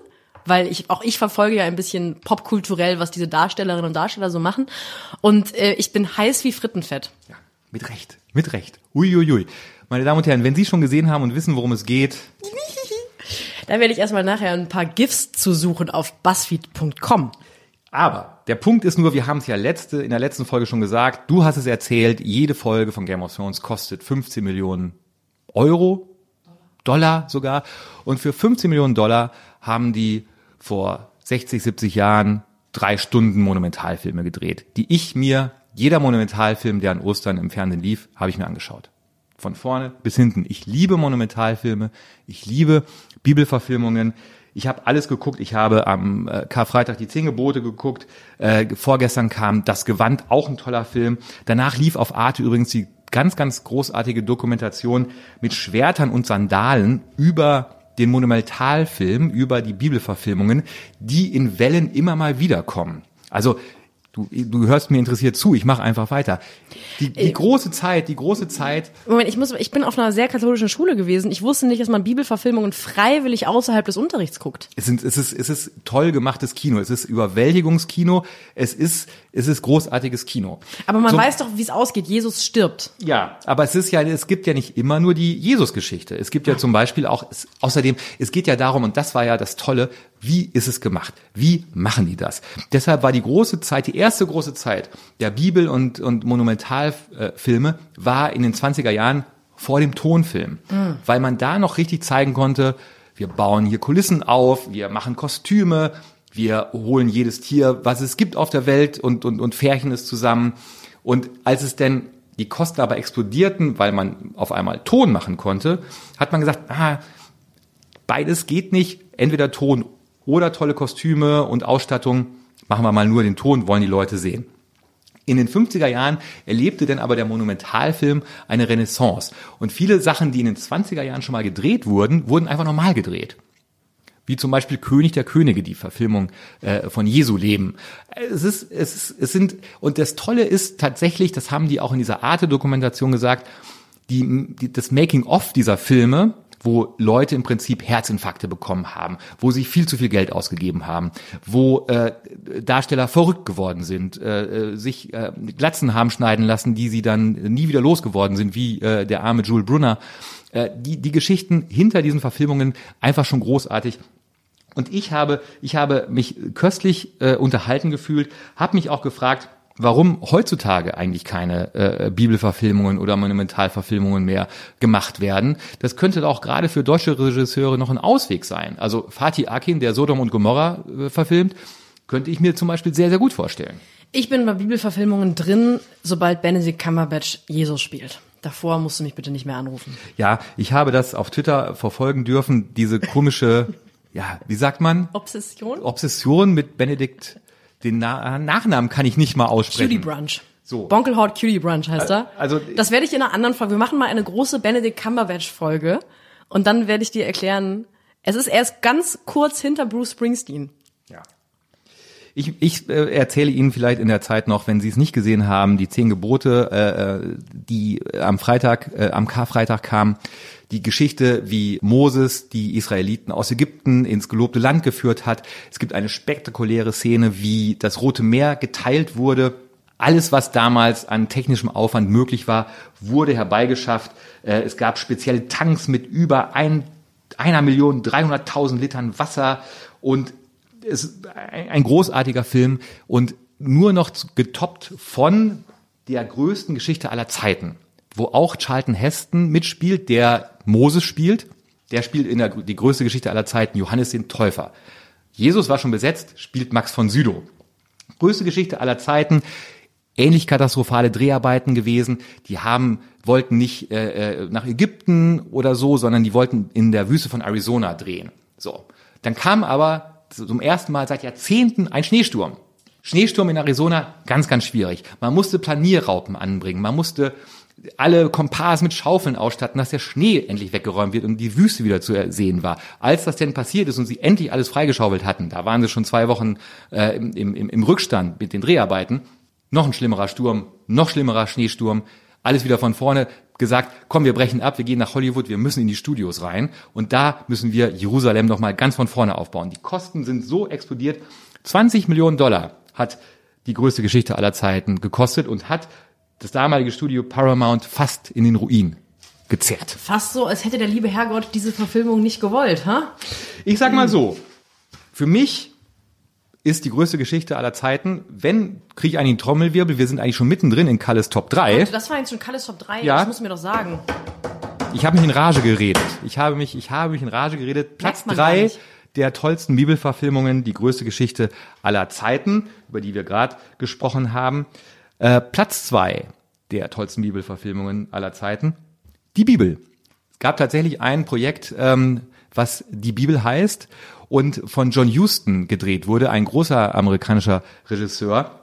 weil ich auch ich verfolge ja ein bisschen popkulturell, was diese Darstellerinnen und Darsteller so machen und äh, ich bin heiß wie Frittenfett. Ja, mit Recht, mit Recht. Uiuiui. Ui, ui. Meine Damen und Herren, wenn Sie schon gesehen haben und wissen, worum es geht. da werde ich erstmal nachher ein paar GIFs zu suchen auf buzzfeed.com. Aber der Punkt ist nur, wir haben es ja letzte, in der letzten Folge schon gesagt, du hast es erzählt, jede Folge von Game of Thrones kostet 15 Millionen Euro, Dollar sogar. Und für 15 Millionen Dollar haben die vor 60, 70 Jahren drei Stunden Monumentalfilme gedreht, die ich mir, jeder Monumentalfilm, der an Ostern im Fernsehen lief, habe ich mir angeschaut von vorne bis hinten. Ich liebe Monumentalfilme, ich liebe Bibelverfilmungen. Ich habe alles geguckt. Ich habe am äh, Karfreitag die Zehn Gebote geguckt. Äh, vorgestern kam Das Gewand, auch ein toller Film. Danach lief auf Arte übrigens die ganz, ganz großartige Dokumentation mit Schwertern und Sandalen über den Monumentalfilm, über die Bibelverfilmungen, die in Wellen immer mal wiederkommen. Also Du, du hörst mir interessiert zu, ich mache einfach weiter. Die, die äh, große Zeit, die große Zeit. Moment, ich muss, ich bin auf einer sehr katholischen Schule gewesen. Ich wusste nicht, dass man Bibelverfilmungen freiwillig außerhalb des Unterrichts guckt. Es, sind, es, ist, es ist toll gemachtes Kino. Es ist Überwältigungskino. Es ist, es ist großartiges Kino. Aber man so, weiß doch, wie es ausgeht. Jesus stirbt. Ja, aber es ist ja, es gibt ja nicht immer nur die Jesus-Geschichte. Es gibt ja zum Beispiel auch, es, außerdem, es geht ja darum, und das war ja das Tolle, wie ist es gemacht? Wie machen die das? Deshalb war die große Zeit, die erste große Zeit der Bibel- und, und Monumentalfilme war in den 20er Jahren vor dem Tonfilm, mhm. weil man da noch richtig zeigen konnte, wir bauen hier Kulissen auf, wir machen Kostüme, wir holen jedes Tier, was es gibt auf der Welt und, und, und färchen es zusammen. Und als es denn die Kosten aber explodierten, weil man auf einmal Ton machen konnte, hat man gesagt, ah, beides geht nicht, entweder Ton oder tolle Kostüme und Ausstattung, machen wir mal nur den Ton, wollen die Leute sehen. In den 50er Jahren erlebte dann aber der Monumentalfilm eine Renaissance. Und viele Sachen, die in den 20er Jahren schon mal gedreht wurden, wurden einfach normal gedreht. Wie zum Beispiel König der Könige, die Verfilmung äh, von Jesu Leben. Es ist, es ist, es sind, und das Tolle ist tatsächlich, das haben die auch in dieser Arte-Dokumentation gesagt, die, die, das Making-of dieser Filme wo Leute im Prinzip Herzinfarkte bekommen haben, wo sie viel zu viel Geld ausgegeben haben, wo äh, Darsteller verrückt geworden sind, äh, äh, sich äh, Glatzen haben schneiden lassen, die sie dann nie wieder losgeworden sind, wie äh, der arme Jules Brunner. Äh, die, die Geschichten hinter diesen Verfilmungen einfach schon großartig. Und ich habe, ich habe mich köstlich äh, unterhalten gefühlt, habe mich auch gefragt, warum heutzutage eigentlich keine äh, Bibelverfilmungen oder Monumentalverfilmungen mehr gemacht werden. Das könnte auch gerade für deutsche Regisseure noch ein Ausweg sein. Also Fatih Akin, der Sodom und Gomorra äh, verfilmt, könnte ich mir zum Beispiel sehr, sehr gut vorstellen. Ich bin bei Bibelverfilmungen drin, sobald Benedict Cumberbatch Jesus spielt. Davor musst du mich bitte nicht mehr anrufen. Ja, ich habe das auf Twitter verfolgen dürfen, diese komische, ja, wie sagt man? Obsession? Obsession mit Benedikt den Na Nachnamen kann ich nicht mal aussprechen. Cutie Brunch. So. Bonkelhaut Cutie Brunch heißt er. Also das werde ich in einer anderen Folge. Wir machen mal eine große Benedict Cumberbatch Folge und dann werde ich dir erklären. Es ist erst ganz kurz hinter Bruce Springsteen. Ich, ich äh, erzähle Ihnen vielleicht in der Zeit noch, wenn Sie es nicht gesehen haben, die zehn Gebote, äh, äh die am Freitag, äh, am Karfreitag kamen die Geschichte, wie Moses die Israeliten aus Ägypten ins gelobte Land geführt hat. Es gibt eine spektakuläre Szene, wie das Rote Meer geteilt wurde. Alles, was damals an technischem Aufwand möglich war, wurde herbeigeschafft. Äh, es gab spezielle Tanks mit über ein, einer Million 300.000 Litern Wasser und ist ein großartiger Film und nur noch getoppt von der größten Geschichte aller Zeiten wo auch Charlton Heston mitspielt, der Moses spielt. Der spielt in der die größte Geschichte aller Zeiten, Johannes den Täufer. Jesus war schon besetzt, spielt Max von Sydow. Größte Geschichte aller Zeiten, ähnlich katastrophale Dreharbeiten gewesen. Die haben wollten nicht äh, äh, nach Ägypten oder so, sondern die wollten in der Wüste von Arizona drehen. So, dann kam aber zum ersten Mal seit Jahrzehnten ein Schneesturm. Schneesturm in Arizona, ganz, ganz schwierig. Man musste Planierraupen anbringen, man musste alle Kompas mit Schaufeln ausstatten, dass der Schnee endlich weggeräumt wird und die Wüste wieder zu sehen war. Als das denn passiert ist und sie endlich alles freigeschaufelt hatten, da waren sie schon zwei Wochen äh, im, im, im Rückstand mit den Dreharbeiten, noch ein schlimmerer Sturm, noch schlimmerer Schneesturm, alles wieder von vorne gesagt, komm, wir brechen ab, wir gehen nach Hollywood, wir müssen in die Studios rein und da müssen wir Jerusalem nochmal ganz von vorne aufbauen. Die Kosten sind so explodiert, 20 Millionen Dollar hat die größte Geschichte aller Zeiten gekostet und hat das damalige Studio Paramount fast in den Ruin gezerrt. Fast so, als hätte der liebe Herrgott diese Verfilmung nicht gewollt, ha? Ich sag mal so, für mich ist die größte Geschichte aller Zeiten, wenn, kriege ich eigentlich einen Trommelwirbel, wir sind eigentlich schon mittendrin in Kalles Top 3. Das war jetzt schon Kalles Top 3, ja. das muss mir doch sagen. Ich habe mich in Rage geredet. Ich habe mich, ich habe mich in Rage geredet. Platz 3 der tollsten Bibelverfilmungen, die größte Geschichte aller Zeiten, über die wir gerade gesprochen haben. Äh, Platz zwei der tollsten Bibelverfilmungen aller Zeiten, die Bibel. Es gab tatsächlich ein Projekt, ähm, was die Bibel heißt und von John Huston gedreht wurde, ein großer amerikanischer Regisseur.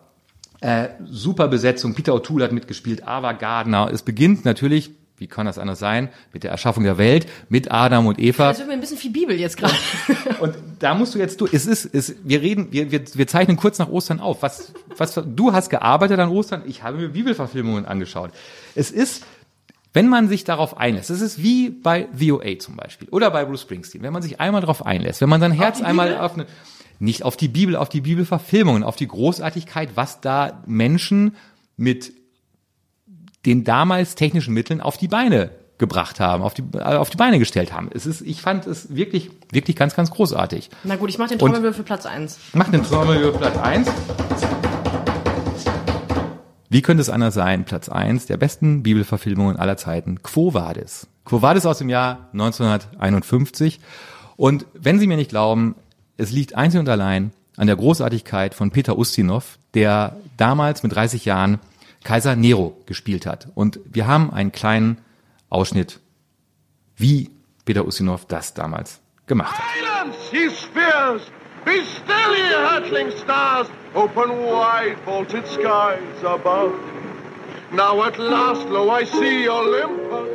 Äh, super Besetzung, Peter O'Toole hat mitgespielt, Ava Gardner. Es beginnt natürlich wie kann das anders sein? Mit der Erschaffung der Welt, mit Adam und Eva. Das wird mir ein bisschen viel Bibel jetzt gerade. und da musst du jetzt du, es ist, es, wir reden, wir, wir, wir zeichnen kurz nach Ostern auf. Was, was, du hast gearbeitet an Ostern, ich habe mir Bibelverfilmungen angeschaut. Es ist, wenn man sich darauf einlässt, es ist wie bei VOA zum Beispiel oder bei Bruce Springsteen, wenn man sich einmal darauf einlässt, wenn man sein Herz auf einmal eine, nicht auf die Bibel, auf die Bibelverfilmungen, auf die Großartigkeit, was da Menschen mit den damals technischen Mitteln auf die Beine gebracht haben, auf die, äh, auf die Beine gestellt haben. Es ist, ich fand es wirklich, wirklich ganz, ganz großartig. Na gut, ich mach den Trommelwirbel Platz eins. Mach den Trommelwirbel Platz eins. Wie könnte es anders sein? Platz eins der besten Bibelverfilmungen aller Zeiten. Quo Vadis. Quo Vadis aus dem Jahr 1951. Und wenn Sie mir nicht glauben, es liegt einzig und allein an der Großartigkeit von Peter Ustinov, der damals mit 30 Jahren Kaiser Nero gespielt hat. Und wir haben einen kleinen Ausschnitt, wie Peter Ustinov das damals gemacht hat. Silence! Be still, ye hurtling stars! Open wide vaulted skies above. Now at last, lo, I see Olympus,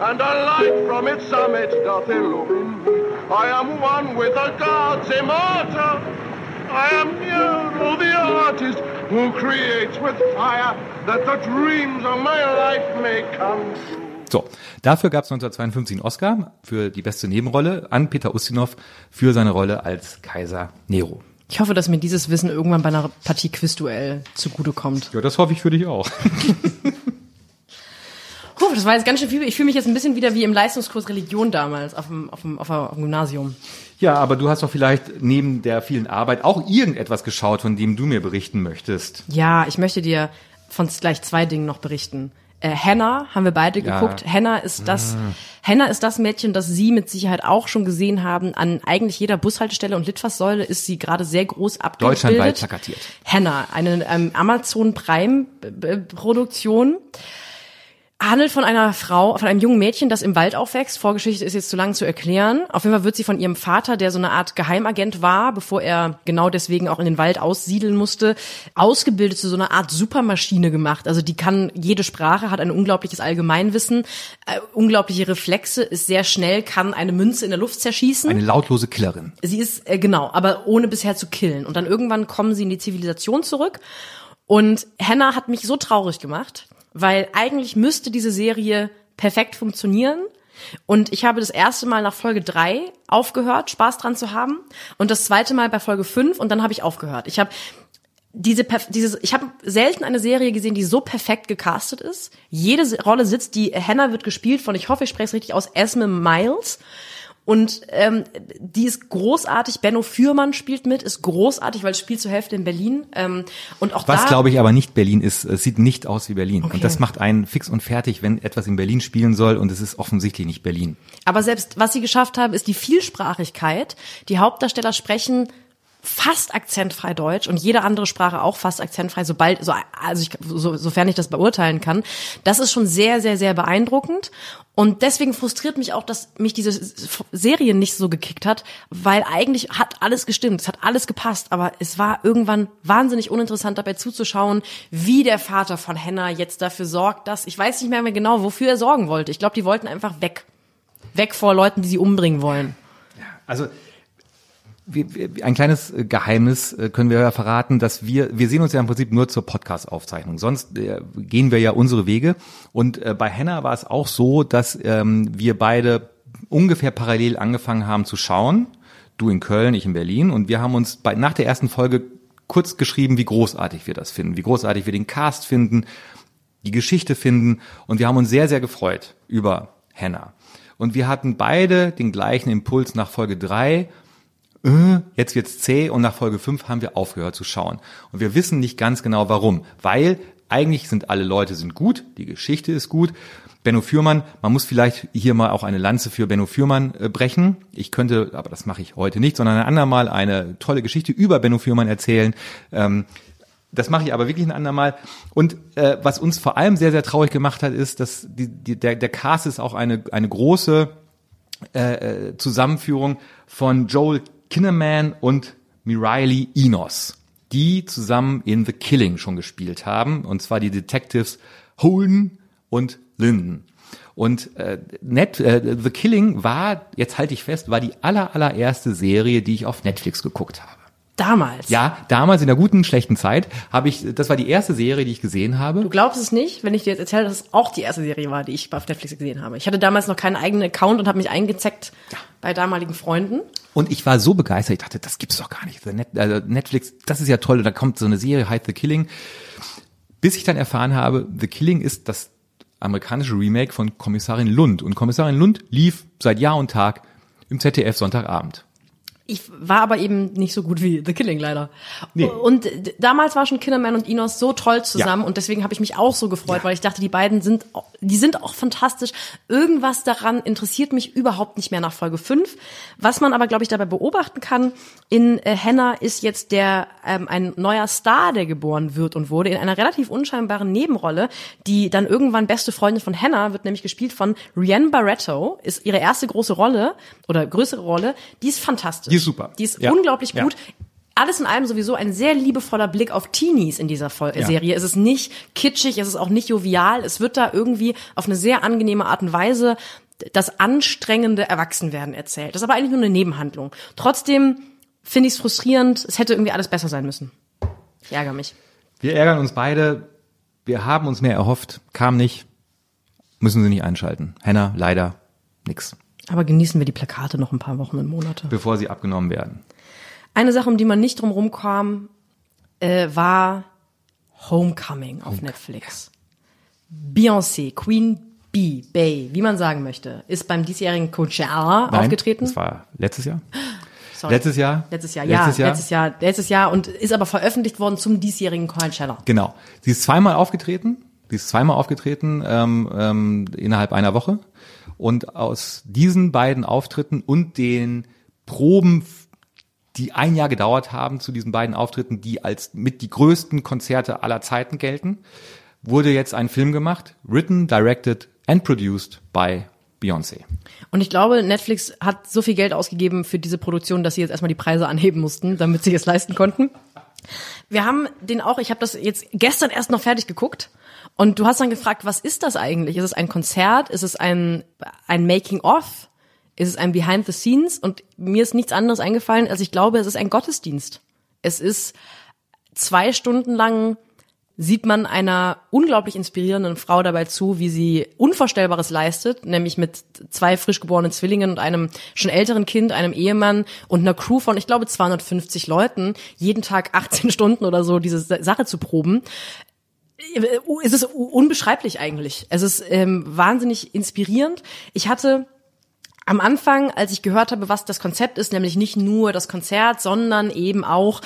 and a light from its summit doth illumine me. I am one with the gods immortal. I am Nero, the artist, who creates with fire, that the dreams of my life may come. So, dafür gab es 1952 einen Oscar für die beste Nebenrolle an Peter Ustinov für seine Rolle als Kaiser Nero. Ich hoffe, dass mir dieses Wissen irgendwann bei einer Partie Quizduell zugutekommt. Ja, das hoffe ich für dich auch. Puh, das war jetzt ganz schön viel. Ich fühle mich jetzt ein bisschen wieder wie im Leistungskurs Religion damals auf dem, auf dem, auf dem Gymnasium. Ja, aber du hast doch vielleicht neben der vielen Arbeit auch irgendetwas geschaut, von dem du mir berichten möchtest. Ja, ich möchte dir von gleich zwei Dingen noch berichten. Äh, Hannah haben wir beide Ja. geguckt. Hannah ist das, Hannah ist das Mädchen, das Sie mit Sicherheit auch schon gesehen haben. An eigentlich jeder Bushaltestelle und Litfaßsäule ist sie gerade sehr groß abgebildet. Deutschlandweit plakatiert. Hannah, eine ähm, Amazon Prime Produktion. Handelt von einer Frau, von einem jungen Mädchen, das im Wald aufwächst. Vorgeschichte ist jetzt zu lang zu erklären. Auf jeden Fall wird sie von ihrem Vater, der so eine Art Geheimagent war, bevor er genau deswegen auch in den Wald aussiedeln musste, ausgebildet zu so einer Art Supermaschine gemacht. Also die kann jede Sprache, hat ein unglaubliches Allgemeinwissen, äh, unglaubliche Reflexe, ist sehr schnell, kann eine Münze in der Luft zerschießen. Eine lautlose Killerin. Sie ist, äh, genau, aber ohne bisher zu killen. Und dann irgendwann kommen sie in die Zivilisation zurück. Und Hannah hat mich so traurig gemacht, weil eigentlich müsste diese Serie perfekt funktionieren. Und ich habe das erste Mal nach Folge drei aufgehört, Spaß dran zu haben. Und das zweite Mal bei Folge fünf und dann habe ich aufgehört. Ich habe diese, dieses, ich habe selten eine Serie gesehen, die so perfekt gecastet ist. Jede Rolle sitzt, die Hannah wird gespielt von, ich hoffe, ich spreche es richtig aus, Esme Miles. Und ähm, die ist großartig. Benno Fürmann spielt mit, ist großartig, weil es spielt zur Hälfte in Berlin. Ähm, und auch Was glaube ich aber nicht Berlin ist, es sieht nicht aus wie Berlin. Okay. Und das macht einen fix und fertig, wenn etwas in Berlin spielen soll und es ist offensichtlich nicht Berlin. Aber selbst was sie geschafft haben, ist die Vielsprachigkeit. Die Hauptdarsteller sprechen fast akzentfrei Deutsch und jede andere Sprache auch fast akzentfrei, sobald, so, also ich, so, sofern ich das beurteilen kann. Das ist schon sehr, sehr, sehr beeindruckend. Und deswegen frustriert mich auch, dass mich diese Serie nicht so gekickt hat, weil eigentlich hat alles gestimmt, es hat alles gepasst, aber es war irgendwann wahnsinnig uninteressant dabei zuzuschauen, wie der Vater von Hannah jetzt dafür sorgt, dass, ich weiß nicht mehr, mehr genau, wofür er sorgen wollte. Ich glaube, die wollten einfach weg. Weg vor Leuten, die sie umbringen wollen. Also wir, ein kleines äh, Geheimnis äh, können wir ja verraten, dass wir, wir sehen uns ja im Prinzip nur zur Podcast-Aufzeichnung. Sonst äh, gehen wir ja unsere Wege. Und äh, bei Henna war es auch so, dass ähm, wir beide ungefähr parallel angefangen haben zu schauen. Du in Köln, ich in Berlin. Und wir haben uns bei, nach der ersten Folge kurz geschrieben, wie großartig wir das finden, wie großartig wir den Cast finden, die Geschichte finden. Und wir haben uns sehr, sehr gefreut über Henna. Und wir hatten beide den gleichen Impuls nach Folge drei. Äh, jetzt wird's zäh und nach Folge fünf haben wir aufgehört zu schauen. Und wir wissen nicht ganz genau warum. Weil eigentlich sind alle Leute sind gut, die Geschichte ist gut. Benno Fürmann, man muss vielleicht hier mal auch eine Lanze für Benno Fürmann äh, brechen. Ich könnte, aber das mache ich heute nicht, sondern ein andermal eine tolle Geschichte über Benno Fürmann erzählen. Ähm, das mache ich aber wirklich ein andermal. Und äh, was uns vor allem sehr, sehr traurig gemacht hat, ist, dass die, die, der, der Cast ist auch eine, eine große Zusammenführung von Joel Kinnaman und Mireille Enos, die zusammen in The Killing schon gespielt haben, und zwar die Detectives Holden und Linden. Und äh, Net, äh, The Killing war, jetzt halte ich fest, war die aller, allererste Serie, die ich auf Netflix geguckt habe. Damals. Ja, damals in der guten, schlechten Zeit habe ich, das war die erste Serie, die ich gesehen habe. Du glaubst es nicht, wenn ich dir jetzt erzähle, dass es auch die erste Serie war, die ich auf Netflix gesehen habe. Ich hatte damals noch keinen eigenen Account und habe mich eingezeckt bei damaligen Freunden. Und ich war so begeistert, ich dachte, das gibt's doch gar nicht. Net, also Netflix, das ist ja toll. Und da kommt so eine Serie, heißt The Killing. Bis ich dann erfahren habe, The Killing ist das amerikanische Remake von Kommissarin Lund. Und Kommissarin Lund lief seit Jahr und Tag im ZDF Sonntagabend. Ich war aber eben nicht so gut wie The Killing leider. Nee. Und damals war schon Kinderman und Inos so toll zusammen Ja. und deswegen habe ich mich auch so gefreut, weil ich dachte, die beiden sind, die sind auch fantastisch. Irgendwas daran interessiert mich überhaupt nicht mehr nach Folge 5. Was man aber, glaube ich, dabei beobachten kann, in äh, Hannah ist jetzt der ähm, ein neuer Star, der geboren wird und wurde, in einer relativ unscheinbaren Nebenrolle, die dann irgendwann beste Freundin von Hannah wird nämlich gespielt von Rianne Barretto, ist ihre erste große Rolle oder größere Rolle. Die ist fantastisch. Die ist super. Die ist Ja. unglaublich Ja. gut. Alles in allem sowieso ein sehr liebevoller Blick auf Teenies in dieser Vol Ja. Serie. Es ist nicht kitschig, es ist auch nicht jovial. Es wird da irgendwie auf eine sehr angenehme Art und Weise das anstrengende Erwachsenwerden erzählt. Das ist aber eigentlich nur eine Nebenhandlung. Trotzdem finde ich es frustrierend. Es hätte irgendwie alles besser sein müssen. Ich ärgere mich. Wir ärgern uns beide. Wir haben uns mehr erhofft, kam nicht. Müssen sie nicht einschalten. Henna, leider nix, Aber genießen wir die Plakate noch ein paar Wochen und Monate. bevor sie abgenommen werden. Eine Sache, um die man nicht drum kam, äh, war Homecoming auf Netflix. Beyoncé, Queen Bee, Bay, wie man sagen möchte, ist beim diesjährigen Coachella Nein, aufgetreten. Das war letztes Jahr. Sorry. Letztes Jahr? Letztes Jahr, ja, Letztes Jahr? letztes Jahr, letztes Jahr und ist aber veröffentlicht worden zum diesjährigen Coachella. Genau. Sie ist zweimal aufgetreten. Sie ist zweimal aufgetreten ähm, ähm, innerhalb einer Woche. Und aus diesen beiden Auftritten und den Proben, die ein Jahr gedauert haben, zu diesen beiden Auftritten, die als mit die größten Konzerte aller Zeiten gelten, wurde jetzt ein Film gemacht, written, directed and produced by Beyoncé. Und ich glaube, Netflix hat so viel Geld ausgegeben für diese Produktion, dass sie jetzt erstmal die Preise anheben mussten, damit sie es leisten konnten. Wir haben den auch, ich habe das jetzt gestern erst noch fertig geguckt. Und du hast dann gefragt, was ist das eigentlich? Ist es ein Konzert? Ist es ein, ein Making-of? Ist es ein Behind the Scenes? Und mir ist nichts anderes eingefallen, als ich glaube, es ist ein Gottesdienst. Es ist zwei Stunden lang sieht man einer unglaublich inspirierenden Frau dabei zu, wie sie Unvorstellbares leistet, nämlich mit zwei frisch geborenen Zwillingen und einem schon älteren Kind, einem Ehemann und einer Crew von, ich glaube, 250 Leuten, jeden Tag 18 Stunden oder so diese Sache zu proben. Es ist unbeschreiblich eigentlich. Es ist ähm, wahnsinnig inspirierend. Ich hatte am Anfang, als ich gehört habe, was das Konzept ist, nämlich nicht nur das Konzert, sondern eben auch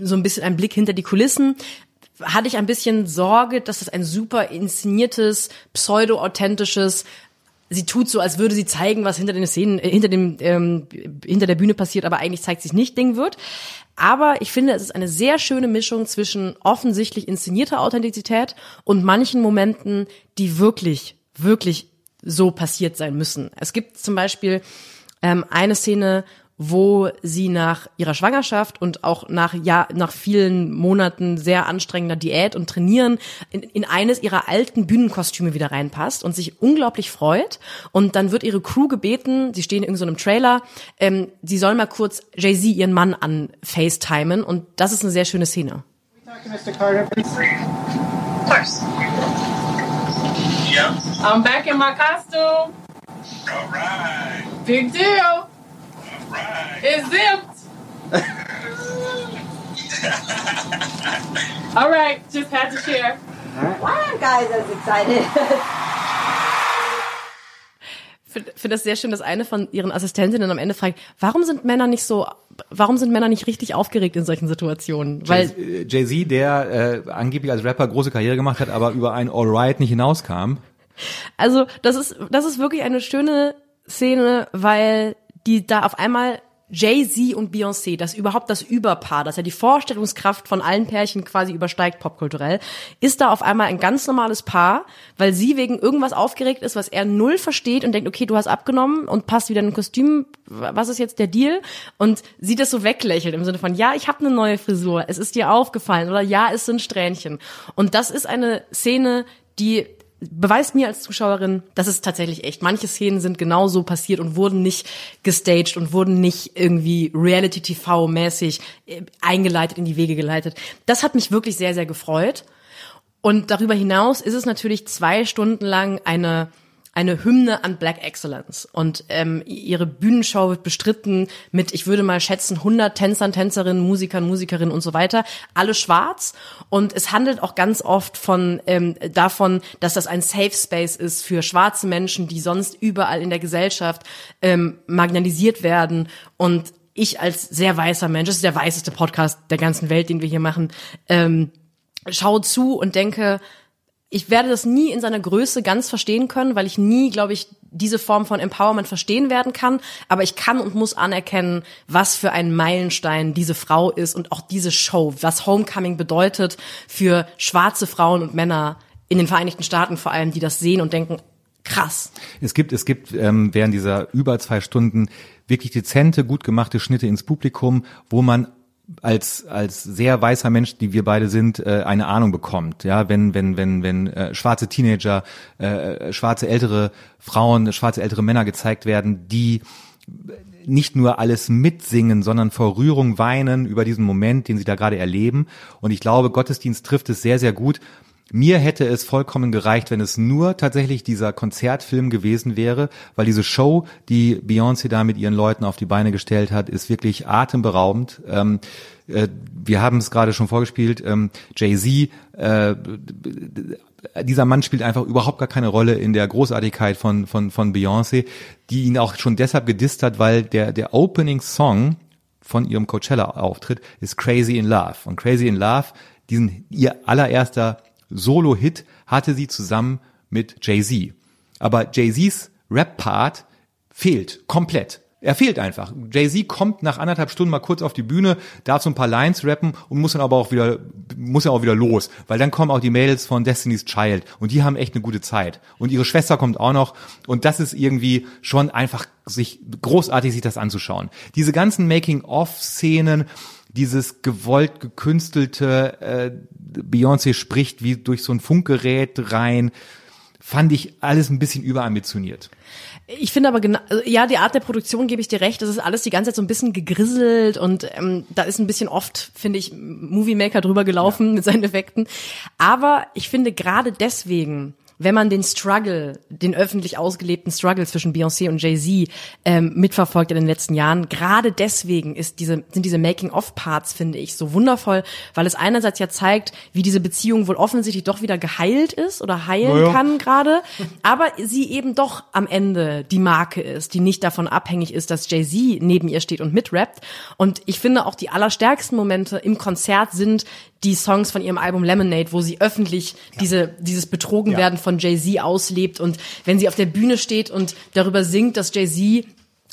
so ein bisschen ein Blick hinter die Kulissen, hatte ich ein bisschen Sorge, dass es ein super inszeniertes, pseudo-authentisches Sie tut so, als würde sie zeigen, was hinter den Szenen, äh, hinter dem, ähm, hinter der Bühne passiert, aber eigentlich zeigt sich nicht Ding wird. Aber ich finde, es ist eine sehr schöne Mischung zwischen offensichtlich inszenierter Authentizität und manchen Momenten, die wirklich, wirklich so passiert sein müssen. Es gibt zum Beispiel ähm, eine Szene, wo sie nach ihrer Schwangerschaft und auch nach ja nach vielen Monaten sehr anstrengender Diät und Trainieren in, in eines ihrer alten Bühnenkostüme wieder reinpasst und sich unglaublich freut und dann wird ihre Crew gebeten, sie stehen in so einem Trailer, ähm, sie soll mal kurz Jay Z ihren Mann an FaceTimen und das ist eine sehr schöne Szene. Talk to Mr. Carter, please. Of course. Yeah. I'm back in my costume. All right. Big deal. Right. It's zipped. All right, just had to share. Why are guys as excited? finde find das sehr schön, dass eine von ihren Assistentinnen am Ende fragt, warum sind Männer nicht so, warum sind Männer nicht richtig aufgeregt in solchen Situationen? Weil Jay- Jay-Z, der äh, angeblich als Rapper große Karriere gemacht hat, aber über ein Alright nicht hinauskam. Also das ist, das ist wirklich eine schöne Szene, weil die da auf einmal Jay-Z und Beyoncé, das überhaupt das Überpaar, das ja die Vorstellungskraft von allen Pärchen quasi übersteigt popkulturell, ist da auf einmal ein ganz normales Paar, weil sie wegen irgendwas aufgeregt ist, was er null versteht und denkt, okay, du hast abgenommen und passt wieder in ein Kostüm, was ist jetzt der Deal? Und sie das so weglächelt im Sinne von, ja, ich habe eine neue Frisur, es ist dir aufgefallen oder ja, es sind Strähnchen. Und das ist eine Szene, die beweist mir als Zuschauerin, das ist tatsächlich echt. Manche Szenen sind genauso passiert und wurden nicht gestaged und wurden nicht irgendwie Reality-TV-mäßig äh, eingeleitet, in die Wege geleitet. Das hat mich wirklich sehr, sehr gefreut. Und darüber hinaus ist es natürlich zwei Stunden lang eine eine Hymne an Black Excellence. Und ähm, ihre Bühnenshow wird bestritten mit, ich würde mal schätzen, 100 Tänzern, Tänzerinnen, Musikern, Musikerinnen und so weiter. Alle schwarz. Und es handelt auch ganz oft von ähm, davon, dass das ein Safe Space ist für schwarze Menschen, die sonst überall in der Gesellschaft ähm, marginalisiert werden. Und ich als sehr weißer Mensch, das ist der weißeste Podcast der ganzen Welt, den wir hier machen, ähm, schaue zu und denke, ich werde das nie in seiner Größe ganz verstehen können, weil ich nie, glaube ich, diese Form von Empowerment verstehen werden kann. Aber ich kann und muss anerkennen, was für ein Meilenstein diese Frau ist und auch diese Show, was Homecoming bedeutet für schwarze Frauen und Männer in den Vereinigten Staaten vor allem, die das sehen und denken, krass. Es gibt, es gibt ähm, während dieser über zwei Stunden wirklich dezente, gut gemachte Schnitte ins Publikum, wo man als als sehr weißer Mensch, die wir beide sind, äh, eine Ahnung bekommt. Ja, wenn wenn wenn wenn äh, schwarze Teenager, äh, schwarze ältere Frauen, schwarze ältere Männer gezeigt werden, die nicht nur alles mitsingen, sondern vor Rührung weinen über diesen Moment, den sie da gerade erleben. Und ich glaube, Gottesdienst trifft es sehr sehr gut. Mir hätte es vollkommen gereicht, wenn es nur tatsächlich dieser Konzertfilm gewesen wäre, weil diese Show, die Beyoncé da mit ihren Leuten auf die Beine gestellt hat, ist wirklich atemberaubend. Ähm, äh, wir haben es gerade schon vorgespielt, ähm, Jay-Z, äh, dieser Mann spielt einfach überhaupt gar keine Rolle in der Großartigkeit von, von, von Beyoncé, die ihn auch schon deshalb gedisst hat, weil der, der Opening Song von ihrem Coachella-Auftritt ist Crazy in Love. Und Crazy in Love, diesen ihr allererster Solo-Hit hatte sie zusammen mit Jay-Z. Aber Jay-Z's Rap-Part fehlt komplett. Er fehlt einfach. Jay-Z kommt nach anderthalb Stunden mal kurz auf die Bühne, darf so ein paar Lines rappen und muss dann aber auch wieder, muss ja auch wieder los. Weil dann kommen auch die Mädels von Destiny's Child und die haben echt eine gute Zeit. Und ihre Schwester kommt auch noch und das ist irgendwie schon einfach sich, großartig sich das anzuschauen. Diese ganzen Making-of-Szenen, dieses gewollt gekünstelte äh, Beyoncé spricht wie durch so ein Funkgerät rein, fand ich alles ein bisschen überambitioniert. Ich finde aber genau, ja, die Art der Produktion gebe ich dir recht. Das ist alles die ganze Zeit so ein bisschen gegrisselt und ähm, da ist ein bisschen oft, finde ich, Movie Maker drüber gelaufen ja. mit seinen Effekten. Aber ich finde gerade deswegen wenn man den Struggle, den öffentlich ausgelebten Struggle zwischen Beyoncé und Jay-Z ähm, mitverfolgt in den letzten Jahren, gerade deswegen ist diese, sind diese Making-of-Parts, finde ich, so wundervoll, weil es einerseits ja zeigt, wie diese Beziehung wohl offensichtlich doch wieder geheilt ist oder heilen naja. kann gerade, aber sie eben doch am Ende die Marke ist, die nicht davon abhängig ist, dass Jay-Z neben ihr steht und mitrappt. Und ich finde auch die allerstärksten Momente im Konzert sind die Songs von ihrem Album Lemonade, wo sie öffentlich ja. diese, dieses Betrogenwerden ja. von Jay-Z auslebt und wenn sie auf der Bühne steht und darüber singt, dass Jay-Z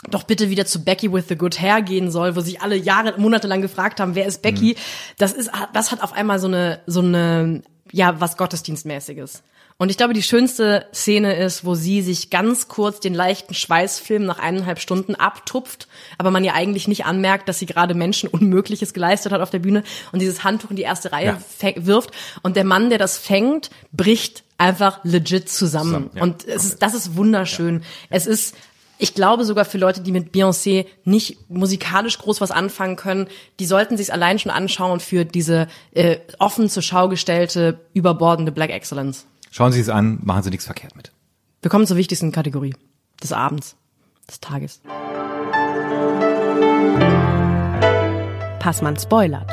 doch bitte wieder zu Becky with the Good Hair gehen soll, wo sich alle Jahre, Monate lang gefragt haben, wer ist Becky? Mhm. Das ist, das hat auf einmal so eine, so eine, ja, was Gottesdienstmäßiges. Und ich glaube, die schönste Szene ist, wo sie sich ganz kurz den leichten Schweißfilm nach eineinhalb Stunden abtupft, aber man ihr eigentlich nicht anmerkt, dass sie gerade Menschen Unmögliches geleistet hat auf der Bühne und dieses Handtuch in die erste Reihe ja. wirft. Und der Mann, der das fängt, bricht einfach legit zusammen. zusammen ja. Und es ist, das ist wunderschön. Ja. Es ist ich glaube sogar für Leute, die mit Beyoncé nicht musikalisch groß was anfangen können, die sollten sich allein schon anschauen für diese äh, offen zur Schau gestellte, überbordende Black Excellence. Schauen Sie es an, machen Sie nichts verkehrt mit. Wir kommen zur wichtigsten Kategorie des Abends, des Tages. Passmann spoilert.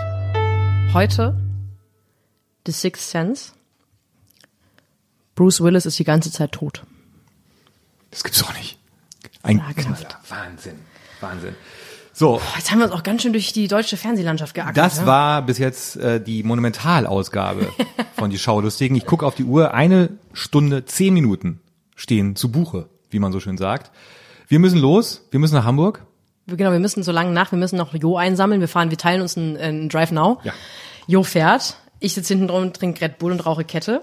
Heute The Sixth Sense. Bruce Willis ist die ganze Zeit tot. Das gibt's doch nicht. Ein Knaller. Wahnsinn. Wahnsinn. So. Jetzt haben wir uns auch ganz schön durch die deutsche Fernsehlandschaft geackert. Das ne? war bis jetzt äh, die Monumentalausgabe von die Schaulustigen. Ich gucke auf die Uhr, eine Stunde, zehn Minuten stehen zu Buche, wie man so schön sagt. Wir müssen los, wir müssen nach Hamburg. Genau, wir müssen so lange nach, wir müssen noch Jo einsammeln. Wir fahren, wir teilen uns einen, einen Drive Now. Ja. Jo fährt, ich sitze hinten drum, trinke Red Bull und rauche Kette.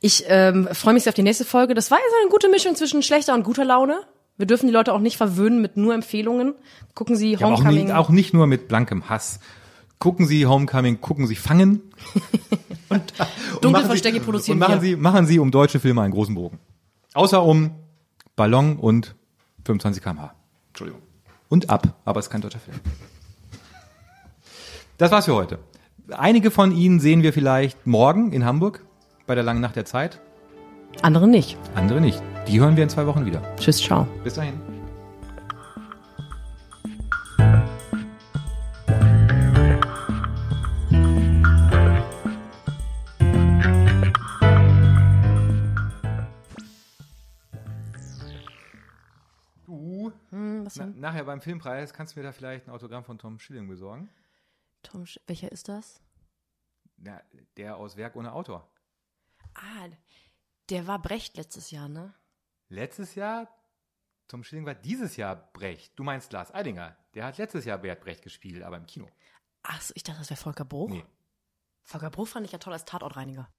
Ich ähm, freue mich sehr auf die nächste Folge. Das war jetzt eine gute Mischung zwischen schlechter und guter Laune. Wir dürfen die Leute auch nicht verwöhnen mit nur Empfehlungen. Gucken Sie ja, Homecoming. Auch nicht, auch nicht nur mit blankem Hass. Gucken Sie Homecoming, gucken Sie Fangen. und dunkle Verstecke produzieren und machen wir. Sie, machen Sie um deutsche Filme einen großen Bogen. Außer um Ballon und 25 km/h. Entschuldigung. Und ab, aber es ist kein deutscher Film. Das war's für heute. Einige von Ihnen sehen wir vielleicht morgen in Hamburg bei der langen Nacht der Zeit. Andere nicht. Andere nicht. Die hören wir in zwei Wochen wieder. Tschüss, ciao. Bis dahin. Du. Hm, Was Na, denn? nachher beim Filmpreis kannst du mir da vielleicht ein Autogramm von Tom Schilling besorgen. Tom, Sch- welcher ist das? Na, der aus Werk ohne Autor. Ah, der war Brecht letztes Jahr, ne? Letztes Jahr, Tom Schilling war dieses Jahr Brecht. Du meinst Lars Eidinger. Der hat letztes Jahr Bert Brecht gespielt, aber im Kino. Ach so, ich dachte, das wäre Volker Bruch. Nee. Volker Bruch fand ich ja toll als Tatortreiniger.